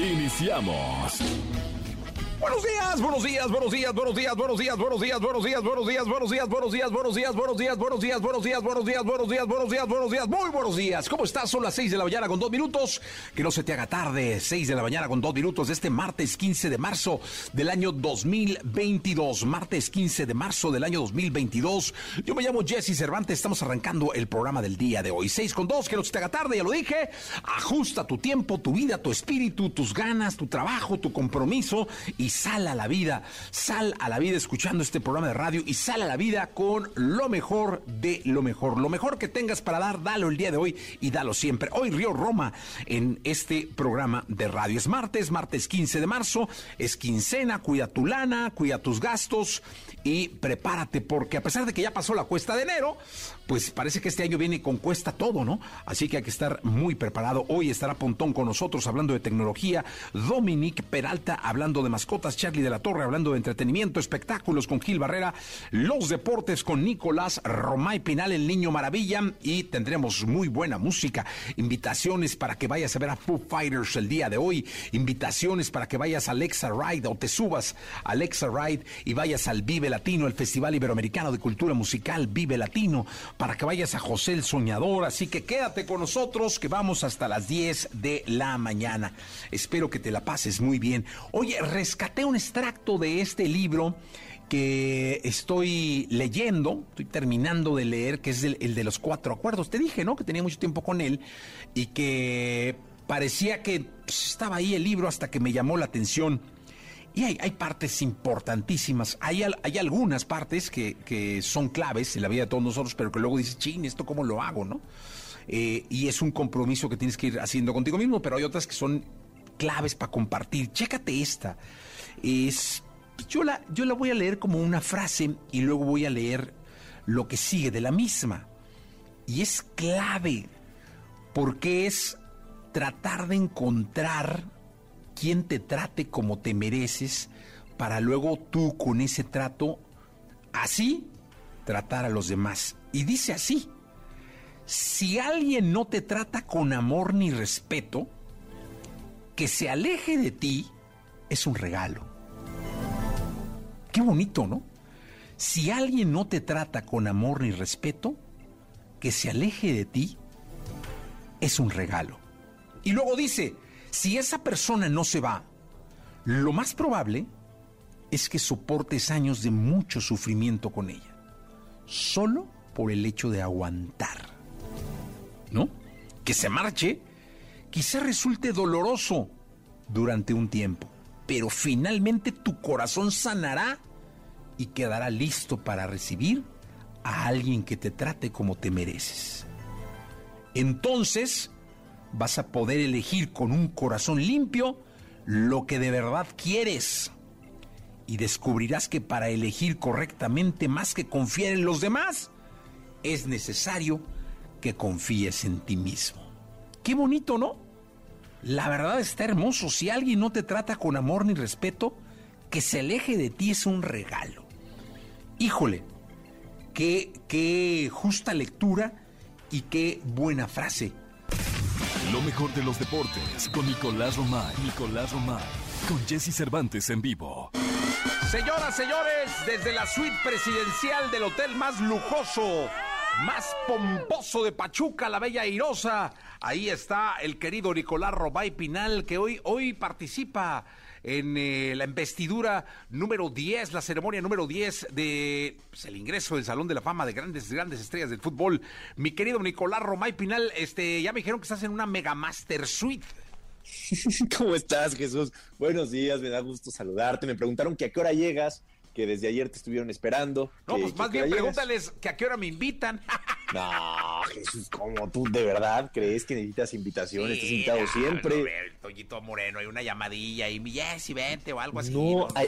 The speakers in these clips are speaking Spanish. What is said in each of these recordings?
Iniciamos. Buenos días, buenos días, buenos días, buenos días, buenos días, buenos días, buenos días, buenos días, buenos días, buenos días, buenos días, buenos días, buenos días, buenos días, buenos días, buenos días, buenos días, buenos días, muy buenos días. ¿Cómo estás? Son las 6 de la mañana con dos minutos. Que no se te haga tarde. 6 de la mañana con dos minutos de este martes 15 de marzo del año 2022. Martes 15 de marzo del año 2022. Yo me llamo Jesse Cervantes. Estamos arrancando el programa del día de hoy. 6 con 2, que no se te haga tarde, ya lo dije. Ajusta tu tiempo, tu vida, tu espíritu, tus ganas, tu trabajo, tu compromiso y sal a la vida Sal a la vida escuchando este programa de radio y sal a la vida con lo mejor de lo mejor. Lo mejor que tengas para dar, dalo el día de hoy y dalo siempre. Hoy Río Roma en este programa de radio. Es martes, martes 15 de marzo, es quincena, cuida tu lana, cuida tus gastos y prepárate porque a pesar de que ya pasó la cuesta de enero, pues parece que este año viene con cuesta todo, ¿no? Así que hay que estar muy preparado. Hoy estará Pontón con nosotros hablando de tecnología, Dominique Peralta hablando de mascotas, Charlie de la Torre hablando de entretenimiento, espectáculos con Gil Barrera, los deportes con Nicolás Romay Pinal, el niño maravilla, y tendremos muy buena música, invitaciones para que vayas a ver a Foo Fighters el día de hoy, invitaciones para que vayas a Alexa Ride o te subas a Alexa Ride y vayas al Vive Latino, el Festival Iberoamericano de Cultura Musical Vive Latino, para que vayas a José el Soñador, así que quédate con nosotros que vamos hasta las 10 de la mañana. Espero que te la pases muy bien. Oye, rescaté un extracto de este libro que estoy leyendo, estoy terminando de leer, que es el, de los cuatro acuerdos. Te dije, ¿no? Que tenía mucho tiempo con él y que parecía que pues, estaba ahí el libro hasta que me llamó la atención. Y hay, partes importantísimas. Hay, algunas partes que, son claves en la vida de todos nosotros, pero que luego dices, ching, ¿esto cómo lo hago, no? Eh, y es un compromiso que tienes que ir haciendo contigo mismo, pero hay otras que son claves para compartir. Chécate esta es, yo la voy a leer como una frase y luego voy a leer lo que sigue de la misma. Y es clave, porque es tratar de encontrar quien te trate como te mereces para luego tú con ese trato así tratar a los demás. Y dice así, si alguien no te trata con amor ni respeto, que se aleje de ti es un regalo. Qué bonito, ¿no? Si alguien no te trata con amor ni respeto, que se aleje de ti es un regalo. Y luego dice, si esa persona no se va, lo más probable es que soportes años de mucho sufrimiento con ella, solo por el hecho de aguantar. ¿No? Que se marche quizá resulte doloroso durante un tiempo pero finalmente tu corazón sanará y quedará listo para recibir a alguien que te trate como te mereces. Entonces vas a poder elegir con un corazón limpio lo que de verdad quieres y descubrirás que para elegir correctamente más que confiar en los demás, es necesario que confíes en ti mismo. Qué bonito, ¿no? La verdad está hermoso. Si alguien no te trata con amor ni respeto, que se aleje de ti es un regalo. Híjole, qué, qué justa lectura y qué buena frase. Lo mejor de los deportes con Nicolás Romay. Nicolás Romay. Con Jesse Cervantes en vivo. Señoras, señores, desde la suite presidencial del hotel más lujoso, más pomposo de Pachuca, la Bella Irosa Ahí está el querido Nicolás Robay Pinal, que hoy, hoy participa en eh, la investidura número 10, la ceremonia número 10 de pues, el ingreso del Salón de la Fama de grandes, grandes estrellas del fútbol. Mi querido Nicolás Romay Pinal, este, ya me dijeron que estás en una Mega Master Suite. ¿Cómo estás, Jesús? Buenos días, me da gusto saludarte. Me preguntaron que a qué hora llegas que desde ayer te estuvieron esperando. No, que- pues que- más bien llegas. pregúntales que a qué hora me invitan. No, Jesús, ¿cómo tú de verdad crees que necesitas invitación? Estás invitado no, siempre. no, el Toñito Moreno, hay una llamadilla y yes, y vente o algo así. No, no, a-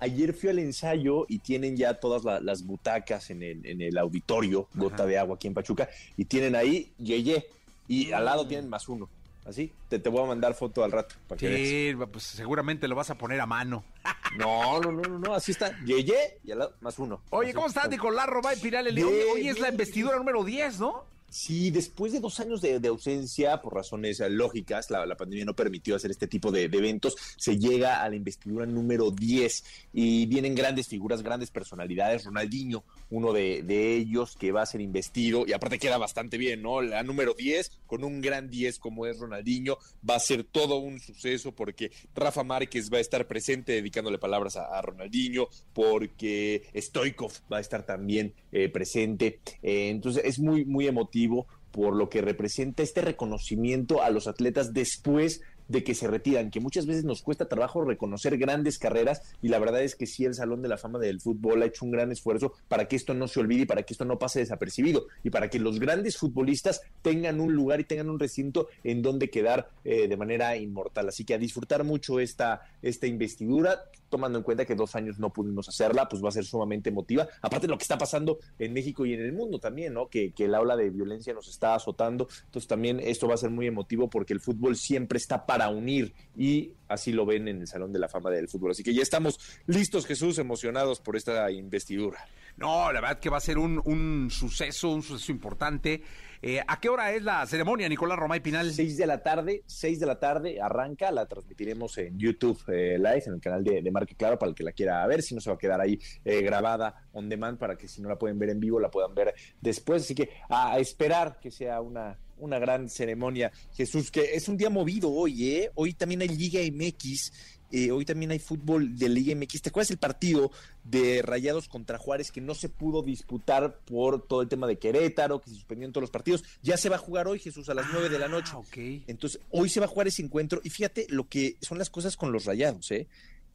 ayer fui al ensayo y tienen ya todas la- las butacas en el, en el auditorio, gota de agua aquí en Pachuca, y tienen ahí Yeye, y al Mm. lado tienen más uno. Así, te, te voy a mandar foto al rato para que veas. Sí, pues seguramente lo vas a poner a mano. No, no, no, no, no, así está. Yeye y al lado más uno. Oye. ¿cómo estás, Nicolás Robay Piral? Hoy, hoy es la investidura número 10, ¿no? Sí, después de dos años de, ausencia, por razones eh, lógicas, la, pandemia no permitió hacer este tipo de, eventos, se llega a la investidura número 10 y vienen grandes figuras, grandes personalidades. Ronaldinho, uno de, ellos que va a ser investido, y aparte queda bastante bien, ¿no? La número 10, con un gran 10 como es Ronaldinho, va a ser todo un suceso porque Rafa Márquez va a estar presente dedicándole palabras a, a Ronaldinho, porque Stoikov va a estar también eh, presente. Eh, entonces es muy, muy emotivo por lo que representa este reconocimiento a los atletas después de que se retiran, que muchas veces nos cuesta trabajo reconocer grandes carreras y la verdad es que sí el Salón de la Fama del Fútbol ha hecho un gran esfuerzo para que esto no se olvide y para que esto no pase desapercibido y para que los grandes futbolistas tengan un lugar y tengan un recinto en donde quedar eh, de manera inmortal. Así que a disfrutar mucho esta, esta investidura, tomando en cuenta que dos años no pudimos hacerla, pues va a ser sumamente emotiva. Aparte de lo que está pasando en México y en el mundo también, ¿no? Que, que la ola de violencia nos está azotando. Entonces también esto va a ser muy emotivo porque el fútbol siempre está para unir y así lo ven en el Salón de la Fama del Fútbol. Así que ya estamos listos, Jesús, emocionados por esta investidura. No, la verdad que va a ser un suceso, un suceso importante. Eh, ¿A qué hora es la ceremonia, Nicolás Romay Pinal? 6 de la tarde, 6 de la tarde arranca, la transmitiremos en YouTube eh, Live, en el canal de, de Marque Claro, para el que la quiera ver, si no se va a quedar ahí eh, grabada on demand, para que si no la pueden ver en vivo, la puedan ver después. Así que a, a esperar que sea una, una gran ceremonia, Jesús, que es un día movido hoy, ¿eh? Hoy también hay Liga MX. Eh, hoy también hay fútbol de Liga MX. ¿Te acuerdas el partido de Rayados contra Juárez que no se pudo disputar por todo el tema de Querétaro, que se suspendieron todos los partidos? Ya se va a jugar hoy, Jesús, a las nueve de la noche. Ah, ok. Entonces, hoy se va a jugar ese encuentro y fíjate lo que son las cosas con los rayados, ¿eh?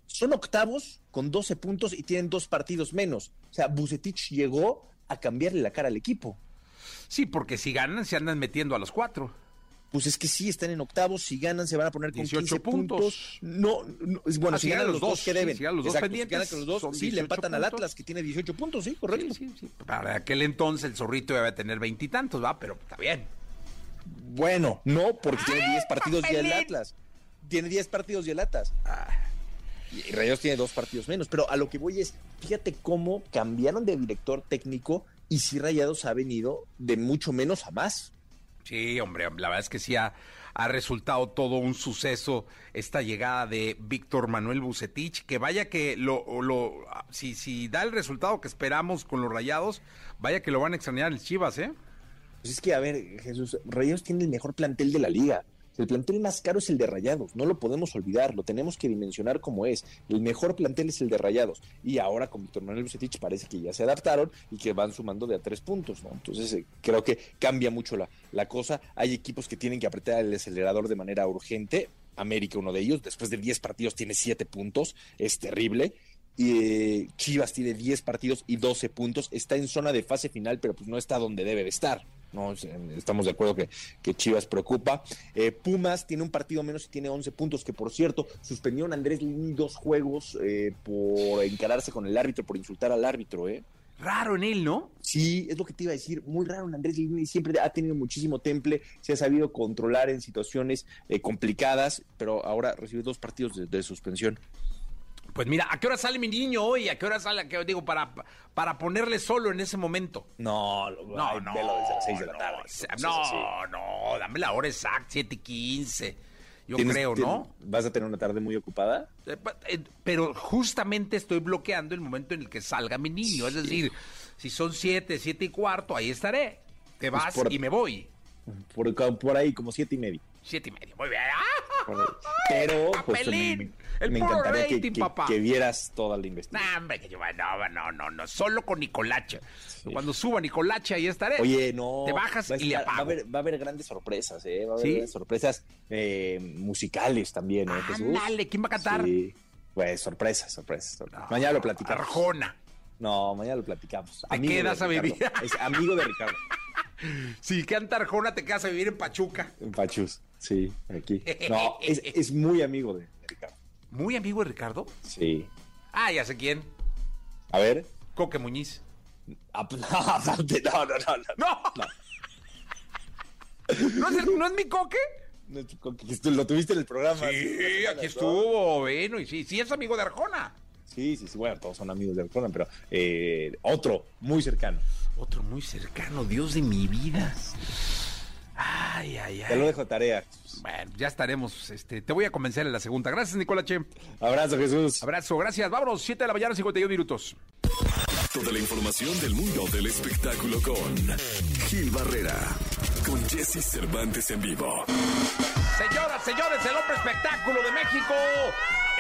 Son octavos con 12 puntos y tienen dos partidos menos. O sea, Bucetich llegó a cambiarle la cara al equipo. Sí, porque si ganan, se andan metiendo a los cuatro. Pues es que sí, están en octavos, si ganan se van a poner con 18 15 puntos. puntos. No, no, bueno, Ah, si ganan los dos, ¿qué sí, deben? si ganan los dos Exacto, si pendientes, ganan con los dos, sí, le 18 empatan al puntos. Atlas, que tiene 18 puntos, sí, correcto. Sí, sí, sí. Para aquel entonces el zorrito iba a tener veintitantos, ¿va? Pero está bien. Bueno, no, porque tiene 10 partidos y el papelín! Atlas. Tiene 10 partidos y el Atlas. Y Rayados tiene dos partidos menos. Pero a lo que voy es, fíjate cómo cambiaron de director técnico y si Rayados ha venido de mucho menos a más. Sí, hombre, la verdad es que sí ha, resultado todo un suceso esta llegada de Víctor Manuel Bucetich, que vaya que lo, lo si, si da el resultado que esperamos con los rayados, vaya que lo van a extrañar el Chivas, ¿eh? Pues es que, a ver, Jesús, Rayados tiene el mejor plantel de la liga. El plantel más caro es el de Rayados, no lo podemos olvidar, lo tenemos que dimensionar como es. El mejor plantel es el de Rayados. Y ahora con Víctor Manuel Bucetich parece que ya se adaptaron y que van sumando de a tres puntos, ¿no? Entonces eh, creo que cambia mucho la, la cosa. Hay equipos que tienen que apretar el acelerador de manera urgente. América, uno de ellos, después de 10 partidos tiene 7 puntos, es terrible. Y eh, Chivas tiene 10 partidos y 12 puntos. Está en zona de fase final, pero pues no está donde debe de estar. No, estamos de acuerdo que, que Chivas preocupa. Eh, Pumas tiene un partido menos y tiene 11 puntos, que por cierto, suspendieron a Andrés Lini dos juegos eh, por encararse con el árbitro, por insultar al árbitro, ¿eh? Raro en él, ¿no? Sí, es lo que te iba a decir, muy raro en Andrés Lini, siempre ha tenido muchísimo temple, se ha sabido controlar en situaciones eh, complicadas, pero ahora recibe dos partidos de, de suspensión. Pues mira, ¿a qué hora sale mi niño hoy? ¿A qué hora sale? ¿A qué, digo, para, para ponerle solo en ese momento. No, No, ay, no, velo desde las 6 de la no, tarde. pues, no, así. no, dame la hora exacta, 7 y 15. Yo ¿Tienes- creo, ¿no? ¿Vas a tener una tarde muy ocupada? Eh, eh, Pero justamente estoy bloqueando el momento en el que salga mi niño. Es decir, si son 7, 7 y cuarto, ahí estaré. Te Pues vas por- y me voy. Por, por ahí, como siete y medio. 7 y medio. Muy bien. Pero pues, me, El me puro encantaría que, rating, que- papá. que vieras toda la investigación. No, hombre, que yo no, no, no, no, solo con Nicolache. Cuando suba Nicolache, ahí estaré. Oye, no. Te bajas y le Va a, haber, va a haber grandes sorpresas, ¿eh? Va a haber sorpresas eh, musicales también, ¿eh? Ándale, ¿quién va a cantar? Sí. Pues sorpresa, sorpresa. sorpresa. mañana lo platicamos. Arjona. No, mañana lo platicamos. Te quedas de a vivir. Es amigo de Ricardo. Si canta Arjona, te quedas a vivir en Pachuca. En Pachus. Sí, aquí. No, es, es muy amigo de Ricardo. Muy amigo de Ricardo. Sí. Ah, ya sé quién. A ver. Coque Muñiz. Ah, pues, no, no, no, no, no. ¡No! ¿No, es el- no es mi Coque? No, tú- con que tú Lo tuviste en el programa. Sí, aquí estuvo, bueno, y sí, sí es amigo de Arjona. Sí, sí, sí. Bueno, todos son amigos de Ricardo, pero eh, otro muy cercano. Otro muy cercano, Dios de mi vida. Ay, ay, Te lo ay. dejo tarea. Bueno, ya estaremos. Este, te voy a convencer en la segunda. Gracias, Nicola Che. Abrazo, Jesús. Abrazo, gracias. Vámonos, 7 de la mañana, 51 minutos. Toda la información del mundo del espectáculo con Gil Barrera, con Jesse Cervantes en vivo. Señoras, señores, el hombre espectáculo de México.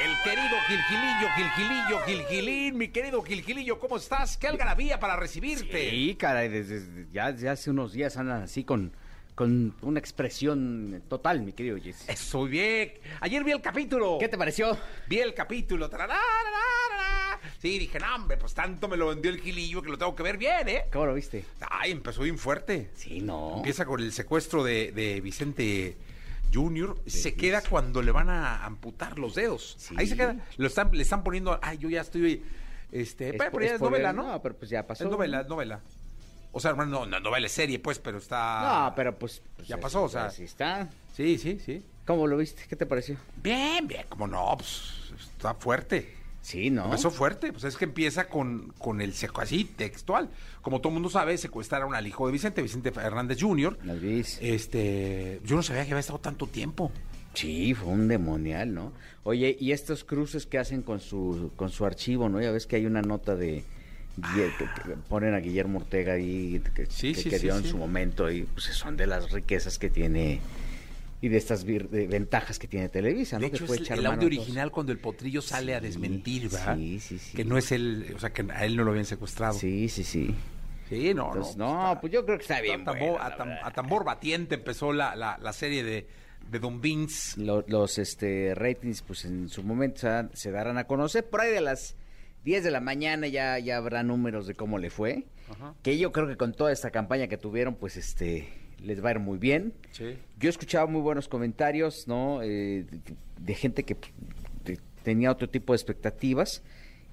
El querido Gilgilillo, Gilgilillo, Gilgilín, mi querido Gilgilillo, ¿cómo estás? Qué algarabía para recibirte. Sí, caray, desde, desde- ya, ya hace unos días andan así con, con una expresión total, mi querido Jesse. Eso, bien. Ayer vi el capítulo. ¿Qué te pareció? Vi el capítulo. Sí, dije, no, hombre, pues tanto me lo vendió el Gilillo que lo tengo que ver bien, ¿eh? ¿Cómo lo viste? Ay, empezó bien fuerte. Sí, no. Empieza con el secuestro de, de Vicente Junior. Se queda cuando le van a amputar los dedos. Sí. Ahí se queda. Lo están, le están poniendo. Ay, yo ya estoy. Este, pero, pero ya es spoiler, novela, ¿no? No, pero pues ya pasó. Es novela, es novela. O sea, hermano, no, es serie, pues, pero está. No, pero pues. pues, Ya pasó, o sea. Así está. Sí, sí, sí. ¿Cómo lo viste? ¿Qué te pareció? Bien, bien, como no, pues está fuerte. Sí, ¿no? Empezó fuerte, pues es que empieza con, con el seco así, textual. Como todo el mundo sabe, secuestraron al hijo de Vicente, Vicente Hernández Jr. Las vis. Este, yo no sabía que había estado tanto tiempo. Sí, fue un demonial, ¿no? Oye, y estos cruces que hacen con su con su archivo, ¿no? Ya ves que hay una nota de que, que ponen a Guillermo Ortega ahí que, Sí, que- sí, que sí, en su momento y pues son de las riquezas que tiene y de estas vir- de ventajas que tiene Televisa, ¿no? De que hecho, puede es el audio original cuando el potrillo sale a desmentir, ¿verdad? sí, sí, sí. Que no es él, o sea, que a él no lo habían secuestrado. Sí, sí, sí. Sí, no, Entonces, no. no, está- pues yo creo que está bien. a, tambor, bueno, a tam- a tambor batiente empezó la, la, la serie de, de Don Vince. Lo- los este ratings pues en su momento se, se darán a conocer por ahí de las 10 de la mañana ya ya habrá números de cómo le fue Ajá. que yo creo que con toda esta campaña que tuvieron pues este les va a ir muy bien Sí. yo he escuchado muy buenos comentarios no Eh, de, de gente que de- tenía otro tipo de expectativas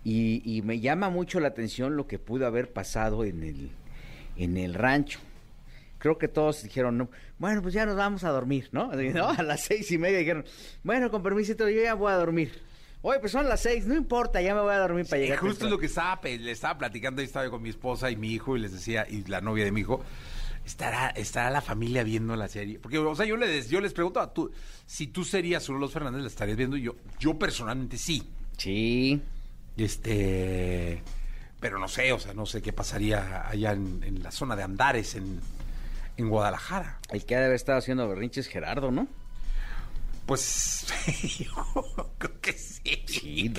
y, y me llama mucho la atención lo que pudo haber pasado en el en el rancho creo que todos dijeron, no, bueno, pues ya nos vamos a dormir, ¿no? ¿no? A las seis y media dijeron, bueno, con permiso, yo ya voy a dormir. Oye, pues son las seis, no importa, ya me voy a dormir para llegar. justo es temprano". lo que estaba, le estaba platicando, ahí estaba con mi esposa y mi hijo y les decía, y la novia de mi hijo, estará, estará la familia viendo la serie. Porque, o sea, yo les, yo les pregunto, tú, si tú serías uno de los Fernández, la estarías viendo. Y Yo, yo personalmente sí. Sí, Este, pero no sé, o sea, no sé qué pasaría allá en, en la zona de Andares, en, en Guadalajara. el que ha de haber estado haciendo berrinches Gerardo, ¿no? Pues, yo creo que sí. Sí,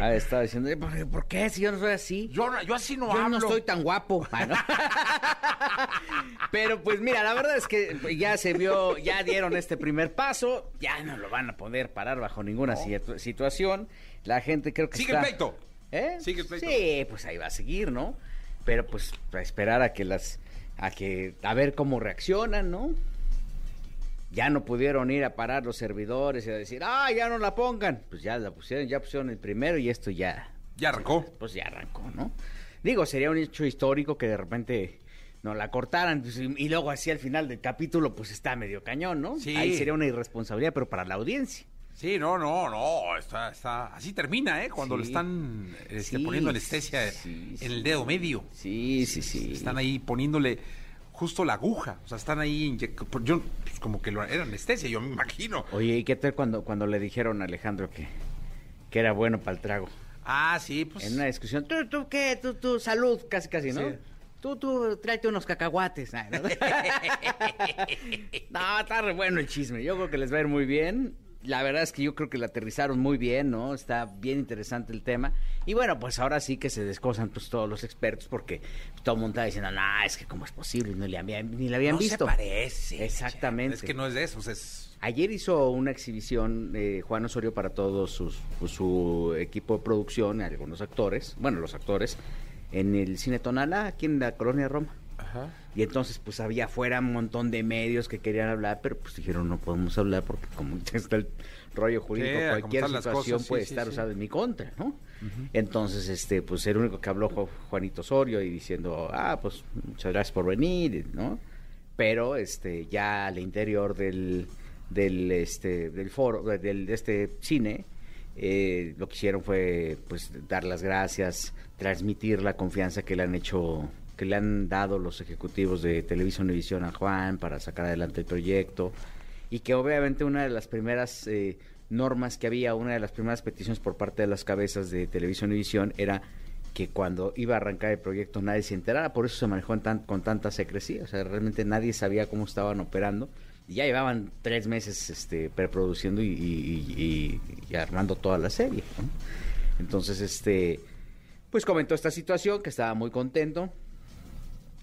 ¿no? De estar diciendo, "Eh, ¿por, qué? Si yo no soy así. Yo, yo así no Yo hablo. no estoy tan guapo. Ah, ¿no? Pero pues mira, la verdad es que ya se vio, ya dieron este primer paso, ya no lo van a poder parar bajo ninguna situ- situación. La gente creo que Sigue está... el pleito. ¿Eh? Sigue el pleito. Sí, pues ahí va a seguir, ¿no? Pero pues a esperar a que las a que a ver cómo reaccionan, ¿no? Ya no pudieron ir a parar los servidores y a decir, "Ah, ya no la pongan." Pues ya la pusieron, ya pusieron el primero y esto ya Ya arrancó. pues ya arrancó, ¿no? Digo, sería un hecho histórico que de repente no la cortaran pues, y, y luego así al final del capítulo pues está medio cañón, ¿no? Sí. Ahí sería una irresponsabilidad, pero para la audiencia. Sí, no, no, no, está, está, así termina, ¿eh? Cuando Sí. le están este, Sí, poniendo anestesia sí, en el dedo medio. Sí, sí, sí. Están ahí poniéndole justo la aguja, o sea, están ahí, yo, pues, como que lo, era anestesia, yo me imagino. Oye, ¿y qué tal cuando, cuando le dijeron a Alejandro que, que era bueno para el trago? Ah, sí, pues. En una discusión, ¿tú, tú qué? ¿Tú, tú, salud? Casi, casi, ¿no? Sí. Tú, tú, tráete unos cacahuates. Ah, ¿no? no, está re bueno el chisme. Yo creo que les va a ir muy bien. La verdad es que yo creo que la aterrizaron muy bien, ¿no? Está bien interesante el tema. Y bueno, pues ahora sí que se descosan pues todos los expertos porque todo el mundo está diciendo, no, es que cómo es posible, no le habían, ni la habían no visto. se parece. Exactamente. Es que no es de esos, es... Ayer hizo una exhibición eh, Juan Osorio para todos sus, pues, su equipo de producción, algunos actores, bueno, los actores, en el Cine Tonala, aquí en la colonia Roma. Ajá. Y entonces, pues había afuera un montón de medios que querían hablar, pero pues dijeron no podemos hablar porque como está el rollo jurídico, Sí, cualquier situación cosas, puede sí, estar sí. usada en mi contra, ¿no? Entonces, este, pues el único que habló fue Juanito Osorio y diciendo, ah, pues muchas gracias por venir, ¿no? Pero, este, ya al interior del, del, este, del foro, del, de este cine, eh, lo que hicieron fue, pues, dar las gracias, transmitir la confianza que le han hecho que le han dado los ejecutivos de Televisión Univisión a Juan para sacar adelante el proyecto y que obviamente una de las primeras eh, normas que había, una de las primeras peticiones por parte de las cabezas de Televisión Univisión era que cuando iba a arrancar el proyecto nadie se enterara, por eso se manejó tan- con tanta secrecía, o sea, realmente nadie sabía cómo estaban operando y ya llevaban tres meses este, preproduciendo y, y- y- y armando toda la serie. ¿no? Entonces, este, pues comentó esta situación, que estaba muy contento,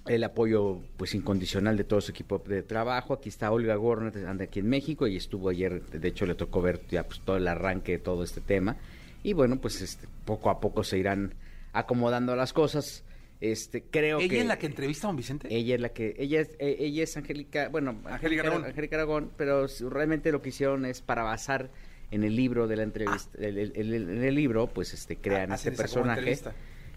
el apoyo pues incondicional de todo su equipo de trabajo. Aquí está Olga Gornet, anda aquí en México y estuvo ayer, de hecho le tocó ver ya pues todo el arranque de todo este tema. Y bueno, pues este, poco a poco se irán acomodando las cosas. Este, creo ¿Ella que es la que entrevista a don Vicente? ella es la que ella es eh, ella es Angélica, bueno, Angélica Aragón. Angélica Aragón, pero realmente lo que hicieron es para basar en el libro de la entrevista, el- el- el- en el libro, pues este crean Ah, este personaje.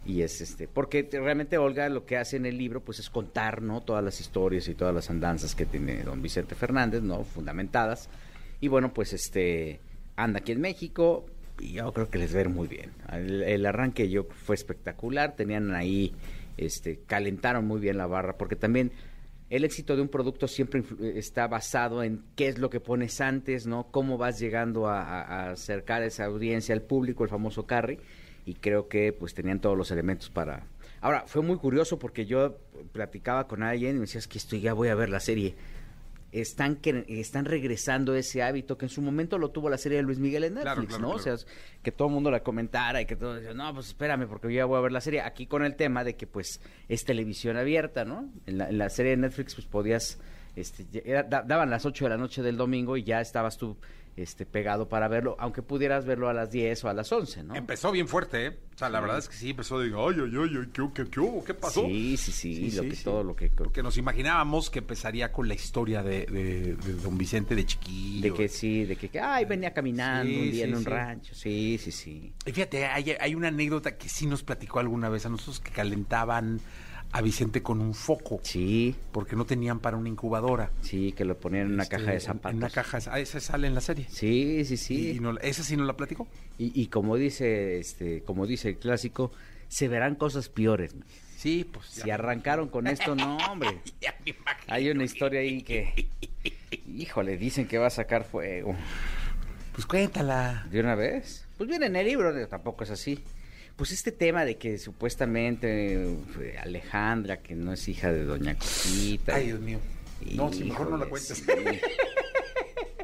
Y es este, porque te- realmente Olga lo que hace en el libro pues es contar, ¿no? Todas las historias y todas las andanzas que tiene don Vicente Fernández, ¿no? Fundamentadas. Y bueno, pues este anda aquí en México y yo creo que les ir muy bien. El, arranque yo fue espectacular, tenían ahí este calentaron muy bien la barra porque también el éxito de un producto siempre está basado en qué es lo que pones antes, ¿no? Cómo vas llegando a, a- a esa audiencia al público, el famoso carry, y creo que pues tenían todos los elementos para... Ahora, fue muy curioso porque yo platicaba con alguien y me decía, es que estoy, ya voy a ver la serie. Están, que, están regresando ese hábito que en su momento lo tuvo la serie de Luis Miguel en Netflix, Claro, claro, ¿no? claro. O sea, que todo el mundo la comentara y que todo decía, no, pues espérame porque yo ya voy a ver la serie. Aquí con el tema de que pues es televisión abierta, ¿no? En la, en la serie de Netflix pues podías, este, era- daban las 8 de la noche del domingo y ya estabas tú este, pegado para verlo, aunque pudieras verlo a las 10 o a las 11, ¿no? Empezó bien fuerte, ¿eh? O sea, la verdad es que sí, empezó de, ay, ay, ay, ay, ¿qué, qué, qué pasó? Sí, sí, sí, Sí, lo sí, que todo lo que... Porque nos imaginábamos que empezaría con la historia de, de- de don Vicente de chiquillo. De que sí, de que, que, ay, venía caminando un día en un rancho. Sí, sí, sí. Y fíjate, hay, hay una anécdota que sí nos platicó alguna vez a nosotros que calentaban a Vicente con un foco Sí, porque no tenían para una incubadora. sí, que lo ponían en una Este, caja de zapatos. En una caja, ah, esa sale en la serie. Sí, sí, sí. Y, no- esa sí no la platicó. Y, y como dice, este, como dice el clásico, se verán cosas peores. Sí, pues. Si arrancaron con esto, no, hombre. ya me imagino. Hay una historia ahí que, híjole, dicen que va a sacar fuego. Pues cuéntala. ¿De una vez? Pues viene en el libro, tampoco es así. Pues este tema de que supuestamente eh, Alejandra, que no es hija de Doña Cosita. Ay, Dios mío. No, sí, mejor no la cuentes. Sí.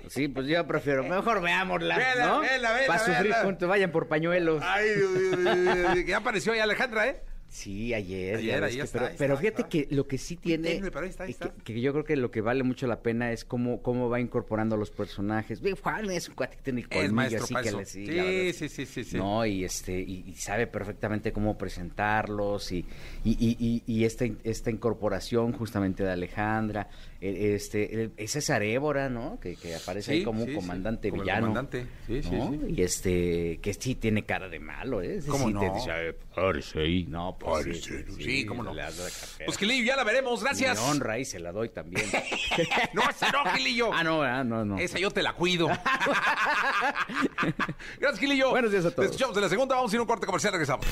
Sí, pues yo prefiero, mejor veámosla, Vela, ¿no? vela, vela, Para sufrir juntos, vayan por pañuelos. Ay, Dios Dios. Ya apareció ahí Alejandra, ¿eh? Sí, ayer. Ayer, que- está, pero pero fíjate está. que lo que sí tiene. pero ahí que, yo creo que lo que vale mucho la pena es cómo, cómo va incorporando a los personajes. Juan es un cuate que tiene colmillo, maestro así que le- sí, Sí, verdad sí, sí, sí, sí. No, y este, y, y sabe perfectamente cómo presentarlos, y, y, y, y- y esta, esta incorporación justamente de Alejandra, el- este, el- es César Évora, ¿no? Que, que aparece ahí Sí, como sí, un sí. comandante Como el villano. comandante. Sí, sí, ¿no? sí. Y este, que sí tiene cara de malo, ¿eh? Ese ¿Cómo sí no? te dice, "Ay, párese ahí. No, pues sí, Párese, sí, cómo no. Pues Gilillo, ya la veremos, gracias. Me honra y se la doy también. No, esa no, Gilillo. ah, no, ah, no, no. Esa yo te la cuido. Gracias, Gilillo. Buenos días a todos. Te escuchamos en la segunda. Vamos a ir a un corte comercial. Regresamos.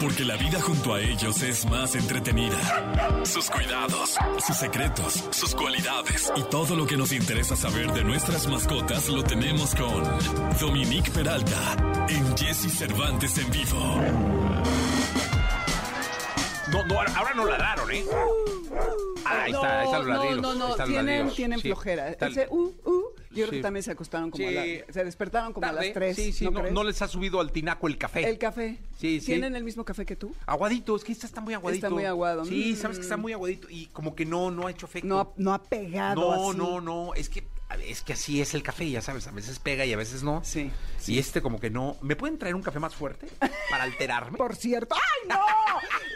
Porque la vida junto a ellos es más entretenida. Sus cuidados, sus secretos, sus cualidades y todo lo que nos interesa saber de nuestras mascotas lo tenemos con Dominique Peralta en Jesse Cervantes en vivo. No, no, ahora no ladraron, ¿eh? Ah, ahí está, ahí está el no, ladrido. no, no, tienen, tienen Sí, flojera. Ese, uh, uh, Yo creo que también se acostaron como Sí. a la- se despertaron como a las 3. Sí, sí, ¿no, no, les ha subido al tinaco el café. El café. Sí, sí. ¿Tienen el mismo café que tú? Aguadito, es que este está muy aguadito. Está muy aguado. Sí, Mm. sabes que está muy aguadito y como que no, no ha hecho efecto. No ha, no ha pegado no, así. no, no, es que es que así es el café, ya sabes, a veces pega y a veces no. Sí, Y este como que no. ¿Me pueden traer un café más fuerte para alterarme? Por cierto. ¡Ay, no!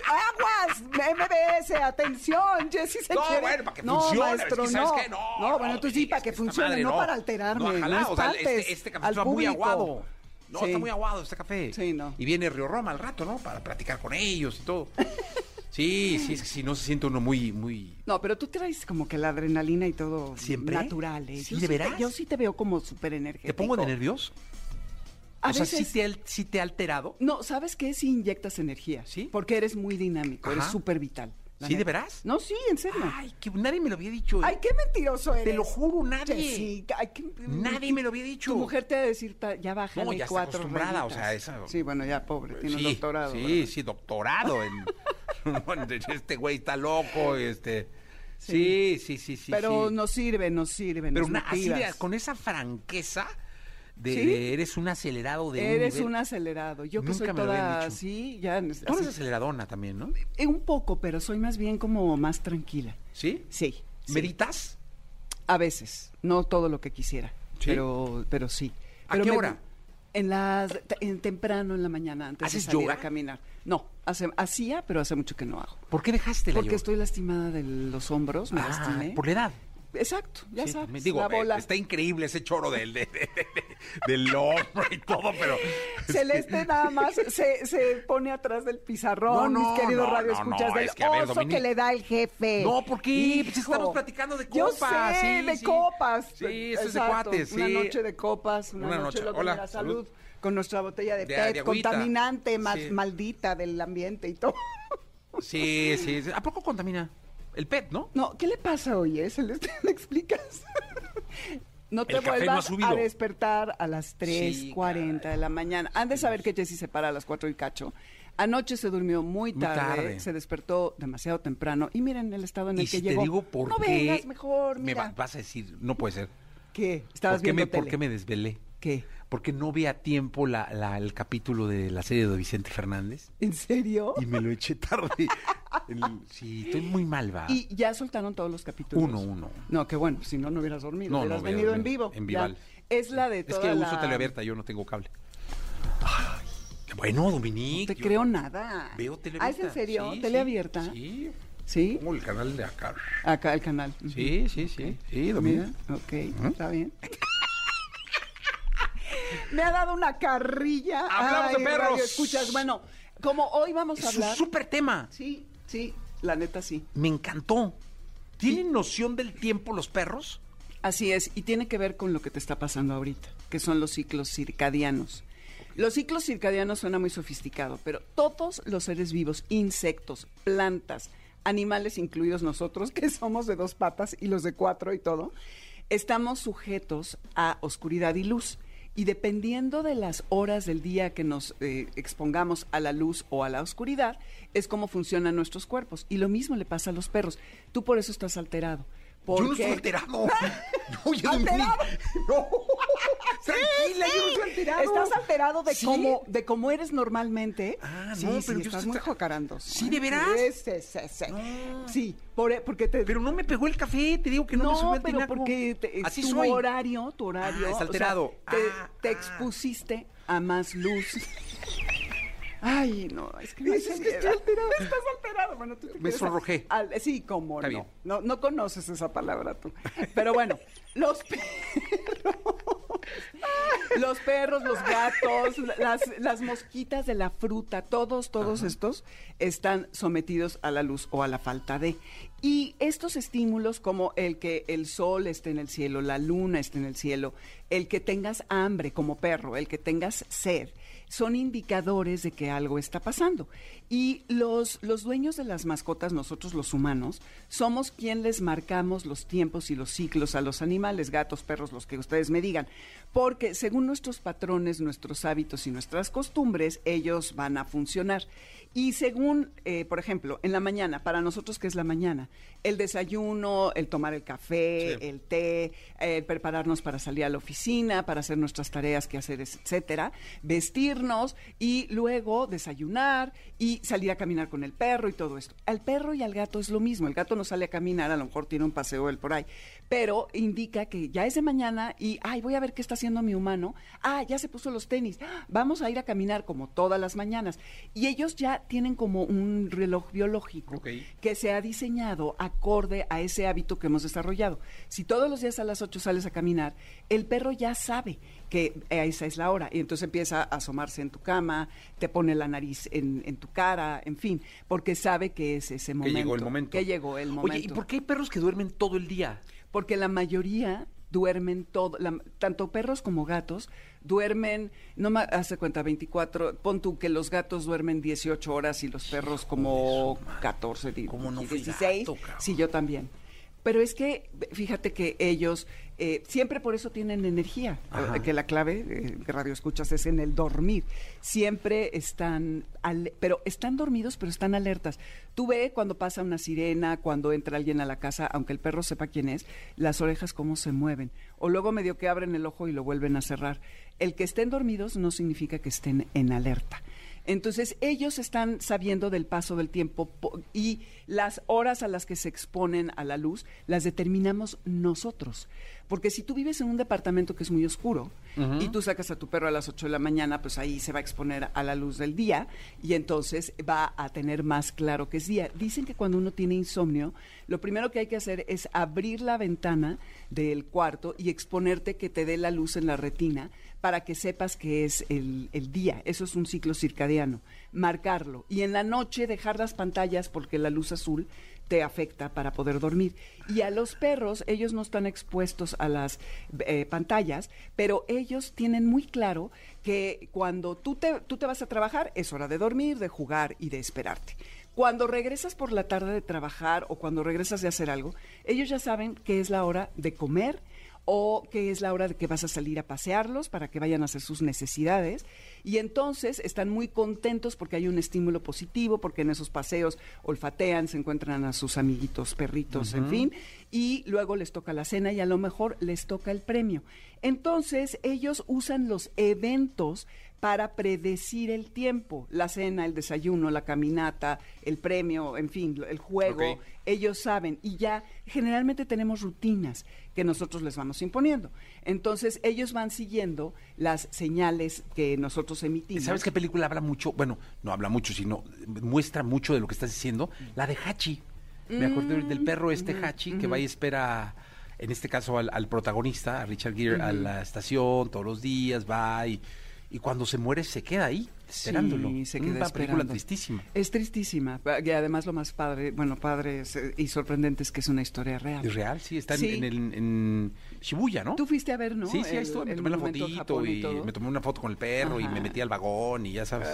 ¡Aguas! MBS, atención. Jessy se No, quiere... bueno, para que no, funcione, maestro, es que, ¿sabes no. qué? No, No, bueno, no, tú sí, para que funcione, madre, no, para alterarme. No, ojalá, o sea, este, este café está muy aguado. No, Sí. está muy aguado este café. Sí, no. Y viene Río Roma al rato, ¿no? Para platicar con ellos y todo. Sí, sí, es que si no se siente uno muy, muy... No, pero tú traes como que la adrenalina y todo ¿Siempre? natural. ¿eh? ¿Sí, Yo de te- veras? yo sí te veo como súper energético. ¿Te pongo de nervios? A o sea. ¿sí te, sí te ha alterado? No, ¿sabes qué? Si inyectas energía. ¿Sí? Porque eres muy dinámico, eres súper vital. ¿Sí, de veras? No, sí, en serio. Ay, que nadie me lo había dicho. ¿eh? Ay, qué mentiroso eres. Te lo juro, nadie. Ay, qué- Nadie me lo había dicho. Tu mujer te va a decir, ya bájale No, ya está cuatro acostumbrada, o sea, esa- Sí, bueno, ya, pobre, tiene un Sí, doctorado. Sí, ¿verdad? sí, doctorado en... Este güey está loco, este... Sí, sí, sí, sí. Pero sí. nos sirve, nos sirve, Pero nos una- así de- con esa franqueza de, ¿Sí? de eres un acelerado de un Eres nivel- un acelerado. Yo que Nunca soy me toda así, ya... Tú así- eres aceleradona también, ¿no? eh, un poco, pero soy más bien como más tranquila. ¿Sí? Sí. sí. ¿Meditas? A veces, no todo lo que quisiera, ¿Sí? pero, pero sí. ¿A Pero qué me- hora? En las, en temprano en la mañana antes ¿Haces de salir yoga? a caminar. No, hace, hacía, pero hace mucho que no hago. ¿Por qué dejaste la Porque yoga? estoy lastimada de los hombros, me Ah, lastimé. por la edad. Exacto, ya Sí, sabes, digo, la bola. eh, está increíble ese choro del, de- de- de- del hombro y todo, pero... Celeste nada más se, se pone atrás del pizarrón, No, no, mis queridos no, radioescuchas, no, del es que, ver, oso Dominique- que le da el jefe. No, ¿por qué? Pues Hijo. estamos platicando de Yo copas, sé, sí, de sí. copas. Sí, esto es de cuates, Una sí. noche de copas, una, Una noche, noche. Hola, salud. salud. Con nuestra botella de, De- PET, de contaminante, Sí. maldita del ambiente y todo. Sí, sí, sí. ¿A poco contamina? El PET, ¿no? No, ¿qué le pasa hoy, eh? Celeste? ¿Me explicas? No te no vuelvas a despertar a las Sí, 3.40 de la mañana. Han de saber que Jessy se para a las 4 y cacho. Anoche se durmió muy Muy tarde, tarde. se despertó demasiado temprano y miren el estado en el Y que si llegó. te digo por no qué... vengas mejor, me mira. va- vas a decir, no puede ser. ¿Qué? ¿Estabas ¿Por qué, me, viendo ¿Por tele? qué me desvelé? ¿Qué? Porque no vi a tiempo la, la- el capítulo de la serie de Vicente Fernández ¿En serio? y me lo eché tarde. El- sí, estoy muy mal, va. Y ya soltaron todos los capítulos. Uno, uno. No, qué bueno, si no, no hubieras dormido. No, no hubieras hubiera venido en vivo. En. Vival. Es la de Es toda que la... uso teleabierta, yo no tengo cable. Ay, qué bueno, Dominique. No te creo nada. Veo teleabierta. ¿Ah, es en serio? Sí, ¿Teleabierta? Sí. ¿Sí? Pongo el canal de acá. Acá el canal. Sí, sí, sí. Sí, Dominique. Ok, está bien. Me ha dado una carrilla. Hablamos de perros. Escuchas, bueno, como hoy vamos a Es un hablar. súper tema. Sí, sí, la neta sí. Me encantó. ¿Tienen noción del tiempo los perros? Así es, y tiene que ver con lo que te está pasando ahorita, que son los ciclos circadianos. Los ciclos circadianos suena muy sofisticado, pero todos los seres vivos, insectos, plantas, animales, incluidos nosotros, que somos de dos patas y los de cuatro y todo, estamos sujetos a oscuridad y luz. Y dependiendo de las horas del día que nos eh, expongamos a la luz o a la oscuridad, es como funcionan nuestros cuerpos. Y lo mismo le pasa a los perros. Tú por eso estás alterado. Yo no porque- estoy alterado. No, yo ¿Alterado? No. Tranquila, yo no estoy alterado. Estás alterado de ¿Sí? cómo de cómo eres normalmente. Ah, sí, no, sí, pero yo estás estoy- muy jacarandoso. ¿Sí, ¿eh? de veras? Sí, sí, sí. Sí, por, porque te Pero no me pegó el café, te digo que no, me subió no, el pero tinaco. porque te- Así tu soy. horario, tu horario, Ah, está o sea, alterado. te, Ah, te ah. expusiste a más luz. Ay, no, es que, que estoy alterado. Estás alterado. Bueno, tú te Me sonrojé. al- sí, Está no. no. No conoces esa palabra tú. Pero bueno, los perros. Los perros, los gatos, las, las mosquitas de la fruta, todos, todos estos están sometidos a la luz o a la falta de. Y estos estímulos como el que el sol esté en el cielo, la luna esté en el cielo, el que tengas hambre como perro, el que tengas sed, son indicadores de que algo está pasando. Y los, los dueños de las mascotas, nosotros los humanos, somos quien les marcamos los tiempos y los ciclos a los animales, gatos, perros, los que ustedes me digan. Porque según nuestros patrones, nuestros hábitos y nuestras costumbres, ellos van a funcionar. Y según, eh, por ejemplo, en la mañana, para nosotros, ¿qué es la mañana? El desayuno, el tomar el café, Sí. el té, el prepararnos para salir a la oficina, para hacer nuestras tareas, quehaceres, etcétera, vestirnos y luego desayunar y salir a caminar con el perro y todo esto. Al perro y al gato es lo mismo. El gato no sale a caminar, a lo mejor tiene un paseo él por ahí, pero indica que ya es de mañana y, ay, voy a ver qué está haciendo mi humano. Ah, ya se puso los tenis. Vamos a ir a caminar como todas las mañanas. Y ellos ya tienen como un reloj biológico que se ha diseñado acorde a ese hábito que hemos desarrollado. Si todos los días a las 8 sales a caminar, el perro ya sabe que esa es la hora y entonces empieza a asomarse en tu cama, te pone la nariz en, en tu cara, en fin, porque sabe que es ese Que momento. llegó el momento. Que llegó el momento. Oye, ¿y por qué hay perros que duermen todo el día? Porque la mayoría duermen todo, la- tanto perros como gatos duermen, no me hace cuenta, 24, pon tú que los gatos duermen 18 horas y los perros como 14, di- ¿Cómo no fui 16. gato, cabrón? sí, yo también. Pero es que, fíjate que ellos eh, siempre por eso tienen energía, Ajá. eh, que la clave eh, que radio escuchas es en el dormir. Siempre están, ale- pero están dormidos, pero están alertas. Tú ve cuando pasa una sirena, cuando entra alguien a la casa, aunque el perro sepa quién es, las orejas cómo se mueven. O luego medio que abren el ojo y lo vuelven a cerrar. El que estén dormidos no significa que estén en alerta. Entonces ellos están sabiendo del paso del tiempo po- y las horas a las que se exponen a la luz las determinamos nosotros. Porque si tú vives en un departamento que es muy oscuro y tú sacas a tu perro a las 8 de la mañana, pues ahí se va a exponer a la luz del día y entonces va a tener más claro que es día. Dicen que cuando uno tiene insomnio, lo primero que hay que hacer es abrir la ventana del cuarto y exponerte que te dé la luz en la retina para que sepas que es el, el día. Eso es un ciclo circadiano. Marcarlo. Y en la noche dejar las pantallas porque la luz azul te afecta para poder dormir. Y a los perros, ellos no están expuestos a las eh, pantallas, pero ellos tienen muy claro que cuando tú te, tú te vas a trabajar, es hora de dormir, de jugar y de esperarte. Cuando regresas por la tarde de trabajar o cuando regresas de hacer algo, ellos ya saben que es la hora de comer o que es la hora de que vas a salir a pasearlos para que vayan a hacer sus necesidades. Y entonces están muy contentos porque hay un estímulo positivo, porque en esos paseos olfatean, se encuentran a sus amiguitos perritos, en fin, y luego les toca la cena y a lo mejor les toca el premio. Entonces ellos usan los eventos para predecir el tiempo, la cena, el desayuno, la caminata, el premio, en fin, el juego, ellos saben y ya generalmente tenemos rutinas que nosotros les vamos imponiendo. Entonces ellos van siguiendo las señales que nosotros emitimos. ¿Sabes qué película habla mucho? Bueno, no habla mucho, sino muestra mucho de lo que estás diciendo. La de Hachi. Me acuerdo Mm, del perro este Hachi que va y espera, en este caso al, al protagonista, a Richard Gere, a la estación todos los días, va y, y cuando se muere se queda ahí esperándolo. Sí, se Una queda película esperando. tristísima. Es tristísima. Y además lo más padre, bueno, padre es, eh, y sorprendente es que es una historia real. Es real, sí, está en- Sí. En, el- en Shibuya, ¿no? Tú fuiste a ver, ¿no? Sí, sí, ahí estuve, me tomé la fotito y, todo. me tomé una foto con el perro y Ajá. me metí al vagón y ya sabes.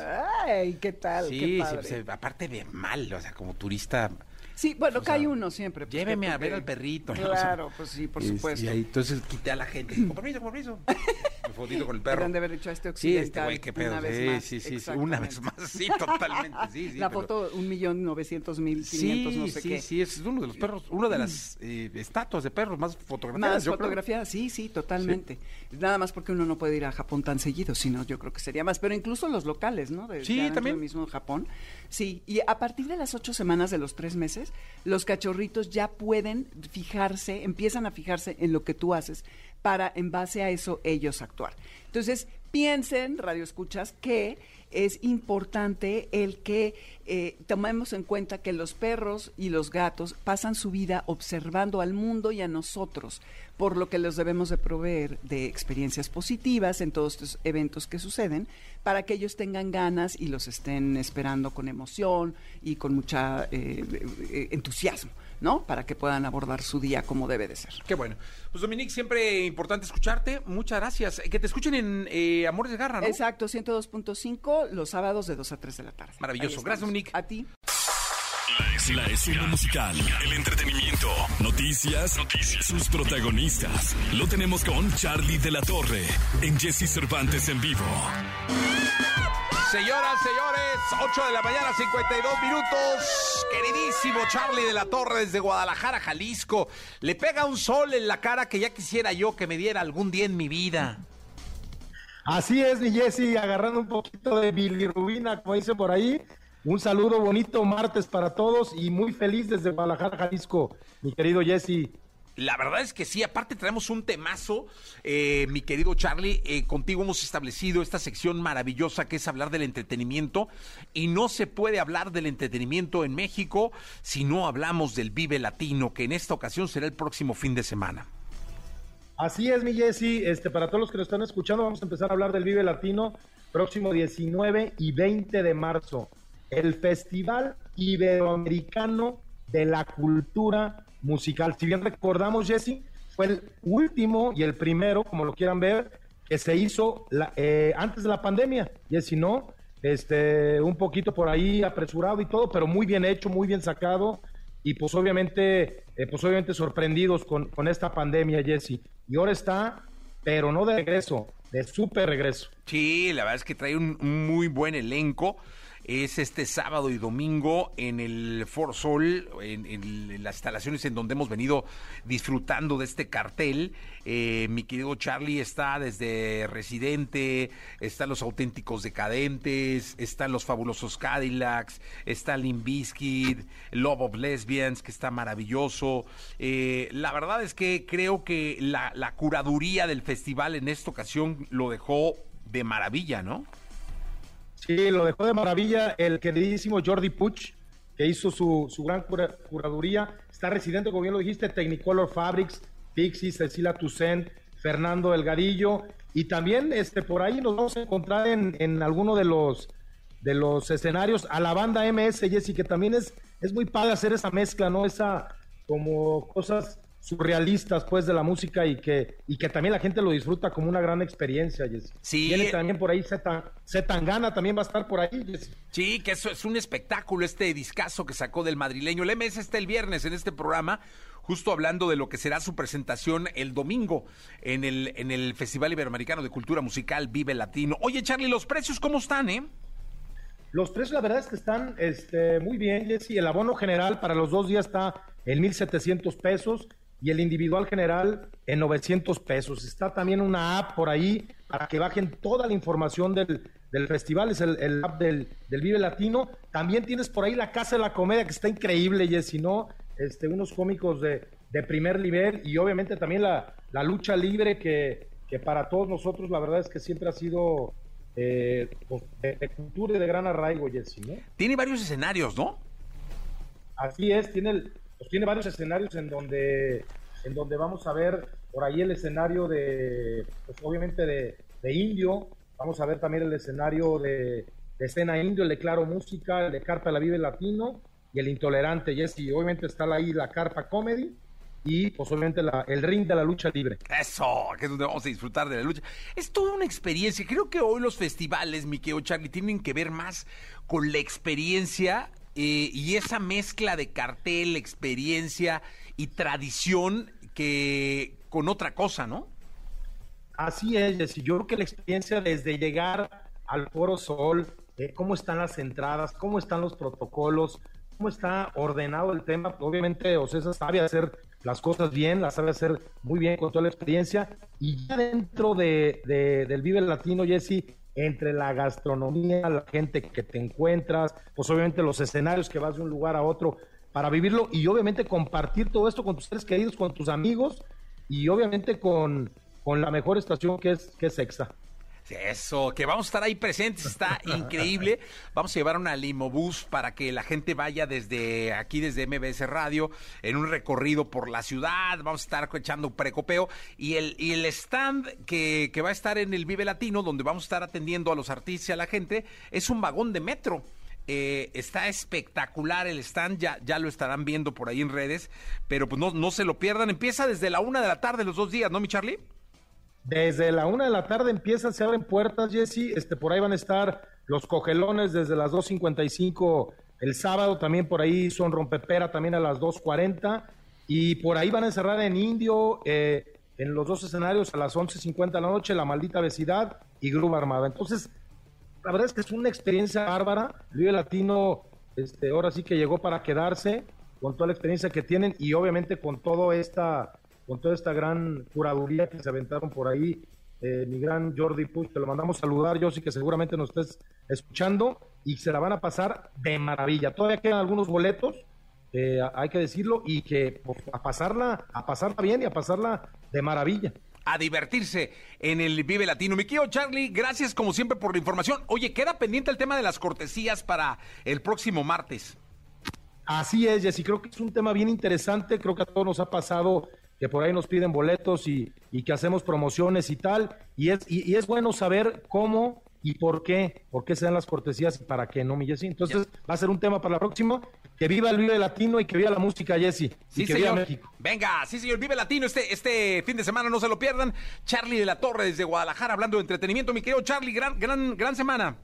Ay, ¿qué tal? Sí, Qué sí, padre. se- aparte de mal, o sea, como turista. Sí, bueno, O sea, cae uno siempre. pues, lléveme a ver al perrito. Claro, pues sí, por Y- supuesto. Y ahí, entonces quité a la gente. Con permiso. Mi fotito con el perro. De haber hecho a este Sí, este occidental güey, qué pedo. una vez Sí, más, sí, sí, sí, una vez más. Sí, totalmente. Sí, sí. la pero- foto, un millón novecientos mil quinientos, Sí, no sé sí, qué. sí, es uno de los perros, una de las eh, estatuas de perros más fotografiadas. Más fotografía, sí, sí, totalmente. Nada más porque uno no puede ir a Japón tan seguido, sino yo creo que sería más. Pero incluso los locales, ¿no? De, Sí, también. mismo Japón. Sí, y a partir de las ocho semanas de los tres meses, los cachorritos ya pueden fijarse, empiezan a fijarse en lo que tú haces para, en base a eso, ellos actuar. Entonces, piensen, radio escuchas, que es importante el que eh, tomemos en cuenta que los perros y los gatos pasan su vida observando al mundo y a nosotros, por lo que los debemos de proveer de experiencias positivas en todos estos eventos que suceden, para que ellos tengan ganas y los estén esperando con emoción y con mucha eh, eh, entusiasmo, ¿no? Para que puedan abordar su día como debe de ser. Qué bueno. Pues Dominique, siempre importante escucharte. Muchas gracias. Que te escuchen en eh, Amores de Garra, ¿no? Exacto, 102.5 los sábados de 2 a 3 de la tarde. Maravilloso. Gracias, Dominique. A ti. La escena musical, el entretenimiento, noticias, noticias, sus protagonistas. Lo tenemos con Charlie de la Torre en Jesse Cervantes en vivo. Señoras, señores, 8 de la mañana, 52 minutos. Queridísimo Charlie de la Torre desde Guadalajara, Jalisco. Le pega un sol en la cara que ya quisiera yo que me diera algún día en mi vida. Así es, mi Jesse, agarrando un poquito de bilirrubina, como dice por ahí. Un saludo bonito martes para todos y muy feliz desde Guadalajara, Jalisco, mi querido Jesse. La verdad es que sí, aparte traemos un temazo, eh, mi querido Charlie, eh, contigo hemos establecido esta sección maravillosa que es hablar del entretenimiento y no se puede hablar del entretenimiento en México si no hablamos del Vive Latino, que en esta ocasión será el próximo fin de semana. Así es, mi Jesse, este, para todos los que nos están escuchando, vamos a empezar a hablar del Vive Latino próximo 19 y 20 de marzo, el Festival Iberoamericano de la Cultura musical. Si bien recordamos, Jesse, fue el último y el primero, como lo quieran ver, que se hizo la, eh, antes de la pandemia. Jesse, ¿no? Este, un poquito por ahí apresurado y todo, pero muy bien hecho, muy bien sacado. Y pues obviamente, eh, pues obviamente sorprendidos con, con esta pandemia, Jesse. Y ahora está, pero no de regreso, de súper regreso. Sí, la verdad es que trae un muy buen elenco es este sábado y domingo en el For Sol, en, las instalaciones en donde hemos venido disfrutando de este cartel. Eh, mi querido Charlie está desde Residente, están los auténticos decadentes, están los fabulosos Cadillacs, está Limbiskid, Love of Lesbians, que está maravilloso. Eh, la verdad es que creo que la curaduría del festival en esta ocasión lo dejó de maravilla, ¿no? Sí, lo dejó de maravilla el queridísimo Jordi Puch, que hizo su, su gran curaduría. Está residente, como bien lo dijiste, Technicolor Fabrics, Pixie, Cecilia Toussaint, Fernando Delgadillo. Y también este, por ahí nos vamos a encontrar en, en alguno de los, de los escenarios a la banda MS, Jessy, que también es, es muy padre hacer esa mezcla, ¿no? Esa como cosas surrealistas pues de la música y que y que también la gente lo disfruta como una gran experiencia sí. Viene también por ahí Zetangana también va a estar por ahí sí que eso es un espectáculo este discazo que sacó del madrileño. El MS está el viernes en este programa justo hablando de lo que será su presentación el domingo en el en el Festival Iberoamericano de Cultura Musical Vive Latino. Oye Charlie los precios cómo están eh los precios la verdad es que están este, muy bien, Jessy. El abono general para los dos días está en 1.700 pesos y el individual general en 900 pesos. Está también una app por ahí para que bajen toda la información del, festival, es el, app del, Vive Latino. También tienes por ahí la Casa de la Comedia, que está increíble, y si no, este, unos cómicos de, primer nivel y obviamente también la, lucha libre que, para todos nosotros la verdad es que siempre ha sido eh, pues, de, cultura y de gran arraigo, Jessy, ¿no? Tiene varios escenarios, ¿no? Así es, tiene el, pues tiene varios escenarios en donde, en donde vamos a ver por ahí el escenario de, pues obviamente de, Indio, vamos a ver también el escenario de, escena indio, el de Claro Música, el de Carpa la Vive Latino y el Intolerante, y obviamente está ahí la Carpa Comedy y pues obviamente el ring de la lucha libre. Eso, que es donde vamos a disfrutar de la lucha. Es toda una experiencia. Creo que hoy los festivales, mi querido Charlie, tienen que ver más con la experiencia y esa mezcla de cartel, experiencia y tradición que con otra cosa, ¿no? Así es, yo creo que la experiencia desde llegar al Foro Sol, cómo están las entradas, cómo están los protocolos, cómo está ordenado el tema, obviamente Ocesa sabe hacer las cosas bien, las sabe hacer muy bien con toda la experiencia, y ya dentro de, del Vive Latino, Jesse, entre la gastronomía, la gente que te encuentras, pues obviamente los escenarios que vas de un lugar a otro para vivirlo y obviamente compartir todo esto con tus seres queridos, con tus amigos y obviamente con, con la mejor estación que es, que es Sexta. Eso, que vamos a estar ahí presentes, está increíble. Vamos a llevar una limobús para que la gente vaya desde aquí, desde MBS Radio, en un recorrido por la ciudad. Vamos a estar echando precopeo. Y el, y el stand que, que va a estar en el Vive Latino, donde vamos a estar atendiendo a los artistas y a la gente, es un vagón de metro. Eh, está espectacular el stand, ya, ya lo estarán viendo por ahí en redes, pero pues no, no se lo pierdan. Empieza desde la una de la tarde los dos días, ¿no, mi Charlie? Desde la una de la tarde empiezan, se abren puertas, Jesse. Este, por ahí van a estar los cogelones desde las 2.55 el sábado. También por ahí son rompepera también a las 2.40. Y por ahí van a encerrar en Indio, eh, en los dos escenarios a las 11.50 de la noche, La Maldita Vecindad y Gruba Armada. Entonces, la verdad es que es una experiencia bárbara. El Vive Latino, este, ahora sí que llegó para quedarse con toda la experiencia que tienen y obviamente con todo esta, con toda esta gran curaduría que se aventaron por ahí. Eh, mi gran Jordi Puch, te lo mandamos saludar, yo sí que seguramente nos estés escuchando y se la van a pasar de maravilla. Todavía quedan algunos boletos, eh, hay que decirlo, y que pues, a pasarla, a pasarla bien y a pasarla de maravilla a divertirse en el Vive Latino. Mi querido Charlie, gracias como siempre por la información. Oye, queda pendiente el tema de las cortesías para el próximo martes. Así es, Jessy, creo que es un tema bien interesante, creo que a todos nos ha pasado que por ahí nos piden boletos y, que hacemos promociones y tal, y es, y, es bueno saber cómo y por qué, por qué se dan las cortesías y para qué no, mi Jessy. Entonces va a ser un tema para la próxima. Que viva el Vive Latino y que viva la música, Jessy. Sí, que señor. Viva México. Venga, sí, señor, Vive Latino este, este fin de semana, no se lo pierdan. Charlie de la Torre desde Guadalajara hablando de entretenimiento. Mi querido Charlie, gran, gran, gran semana.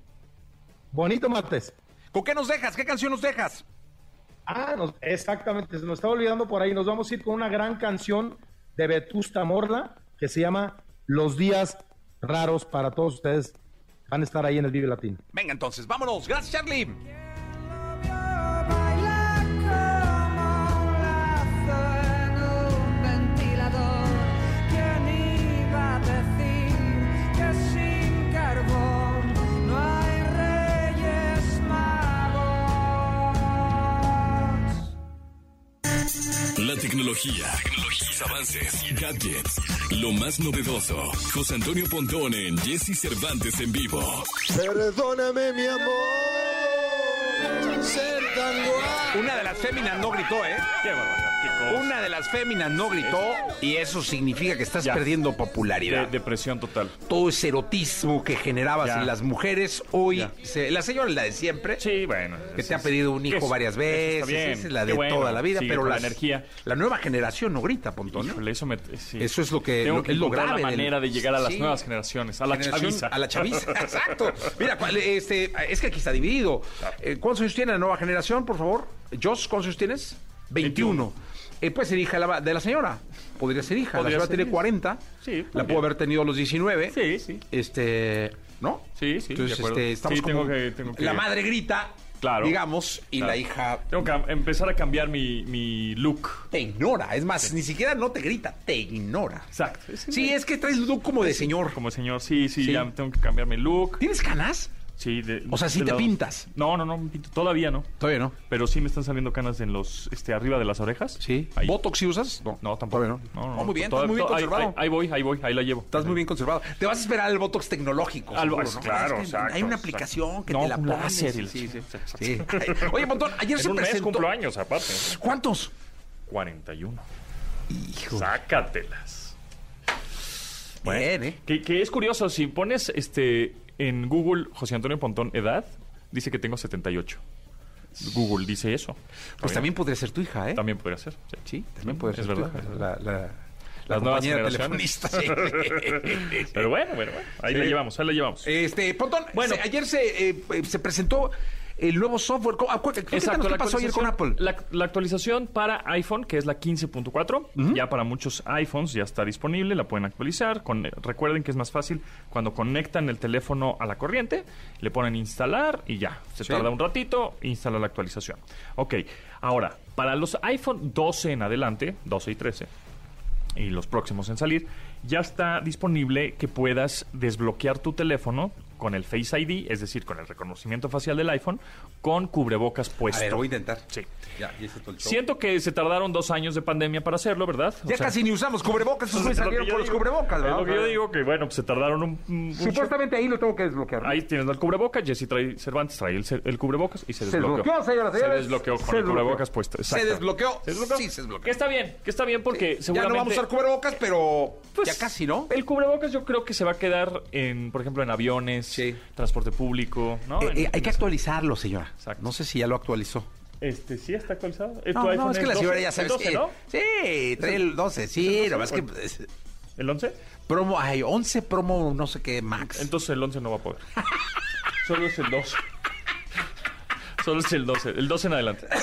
Bonito martes. ¿Con qué nos dejas? ¿Qué canción nos dejas? Ah, exactamente, se nos estaba olvidando por ahí. Nos vamos a ir con una gran canción de Vetusta Morla que se llama Los Días Raros para todos ustedes. Van a estar ahí en el Vive Latino. Venga entonces, vámonos. Gracias, Charlie. Tecnología, tecnologías, avances, gadgets, lo más novedoso. José Antonio Pontón en Jesse Cervantes en vivo. Perdóname, mi amor. Ser tan Una de las féminas no gritó, ¿eh? Qué barbaridad. Una de las féminas no gritó y eso significa que estás perdiendo popularidad. depresión total. Todo ese erotismo que generabas en las mujeres, hoy, la señora es la de siempre. Sí, bueno. Que te ha pedido un hijo varias veces, esa es la de toda la vida, pero la energía. La nueva generación no grita, Pontón. eso, eso es lo que, Tengo que es lo grave. la manera de llegar a las nuevas generaciones, a la chaviza. A la chaviza, exacto. Mira, este, es que aquí está dividido. Eh, ¿Cuántos años tiene la nueva generación, por favor? Josh, ¿cuántos años tienes? 21. Eh, puede ser hija de la señora. Podría ser hija. la señora tiene 40. Sí. La pudo haber tenido a los 19. Sí, sí. Este. ¿No? Sí, sí. Entonces, este, estamos como. La madre grita. Claro. Digamos, y la hija. Tengo que empezar a cambiar mi, mi look. Te ignora. Es más, ni siquiera no te grita, te ignora. Exacto. Sí, es que traes look como de señor. Como señor, sí, sí, sí, ya tengo que cambiar mi look. ¿Tienes canas? Sí, o sea, si te pintas. No, no, no, todavía no. Todavía no. Pero sí me están saliendo canas en los, este, arriba de las orejas. Sí. ¿Botox si usas? No, no tampoco. no. No, no, muy bien, estás muy bien conservado. Ahí, voy, ahí voy, ahí la llevo. Estás muy bien conservado. Te vas a esperar el Botox tecnológico. ¿no? Claro, Hay una aplicación que te la pones. Sí, sí, sí. Oye, Montón, ayer en se un presentó... mes cumplo años, aparte. ¿Cuántos? 41. Hijo. Sácatelas. Bueno, ¿eh? Que, que es curioso, si pones este en Google, José Antonio Pontón, edad, dice que tengo 78. Google dice eso. Pues también podría ser tu hija, ¿eh? También podría ser. Sí, también puede ser. Es verdad. La, la, las nuevas telefonistas. Pero bueno, bueno, ahí la llevamos, ahí la llevamos. Este, Pontón, bueno, ayer se, eh, se presentó el nuevo software. Exacto, ¿qué pasó ayer con Apple? La, actualización para iPhone, que es la 15.4, ya para muchos iPhones ya está disponible, la pueden actualizar. Con, recuerden que es más fácil cuando conectan el teléfono a la corriente, le ponen instalar y ya. Se tarda un ratito, instala la actualización. Ok, ahora, para los iPhone 12 en adelante, 12 y 13, y los próximos en salir, ya está disponible que puedas desbloquear tu teléfono con el Face ID, es decir, con el reconocimiento facial del iPhone, con cubrebocas puesto. A ver, voy a intentar. Sí. Ya, Siento que se tardaron dos años de pandemia para hacerlo, ¿verdad? ya casi ni usamos cubrebocas, esos salieron por los cubrebocas, ¿verdad? Es lo que yo digo, que bueno, pues se tardaron un... Supuestamente ahí lo tengo que desbloquear. Ahí tienes el cubrebocas, Jesse trae, Cervantes trae el, cubrebocas y se desbloqueó. Se desbloqueó, señoras, Se desbloqueó con el cubrebocas puesto. ¿Se desbloqueó? ¿Se desbloqueó? Sí, se desbloqueó. Que está bien, que está bien porque seguramente... Ya no vamos a usar cubrebocas, pero pues, ya casi, ¿no? El cubrebocas yo creo que se va a quedar en, por ejemplo, en aviones, transporte público, ¿no? Eh, eh, hay que actualizarlo, señora. No sé si ya lo actualizó. Este, sí está actualizado. No, no, es que la señora ya sabe 12, ¿no? Sí, trae el 12, sí, nada más que... ¿El 11? Promo, hay 11 promo, no sé qué, max. Entonces el 11 no va a poder. Solo es el 12. Solo es el 12. El 12 en adelante.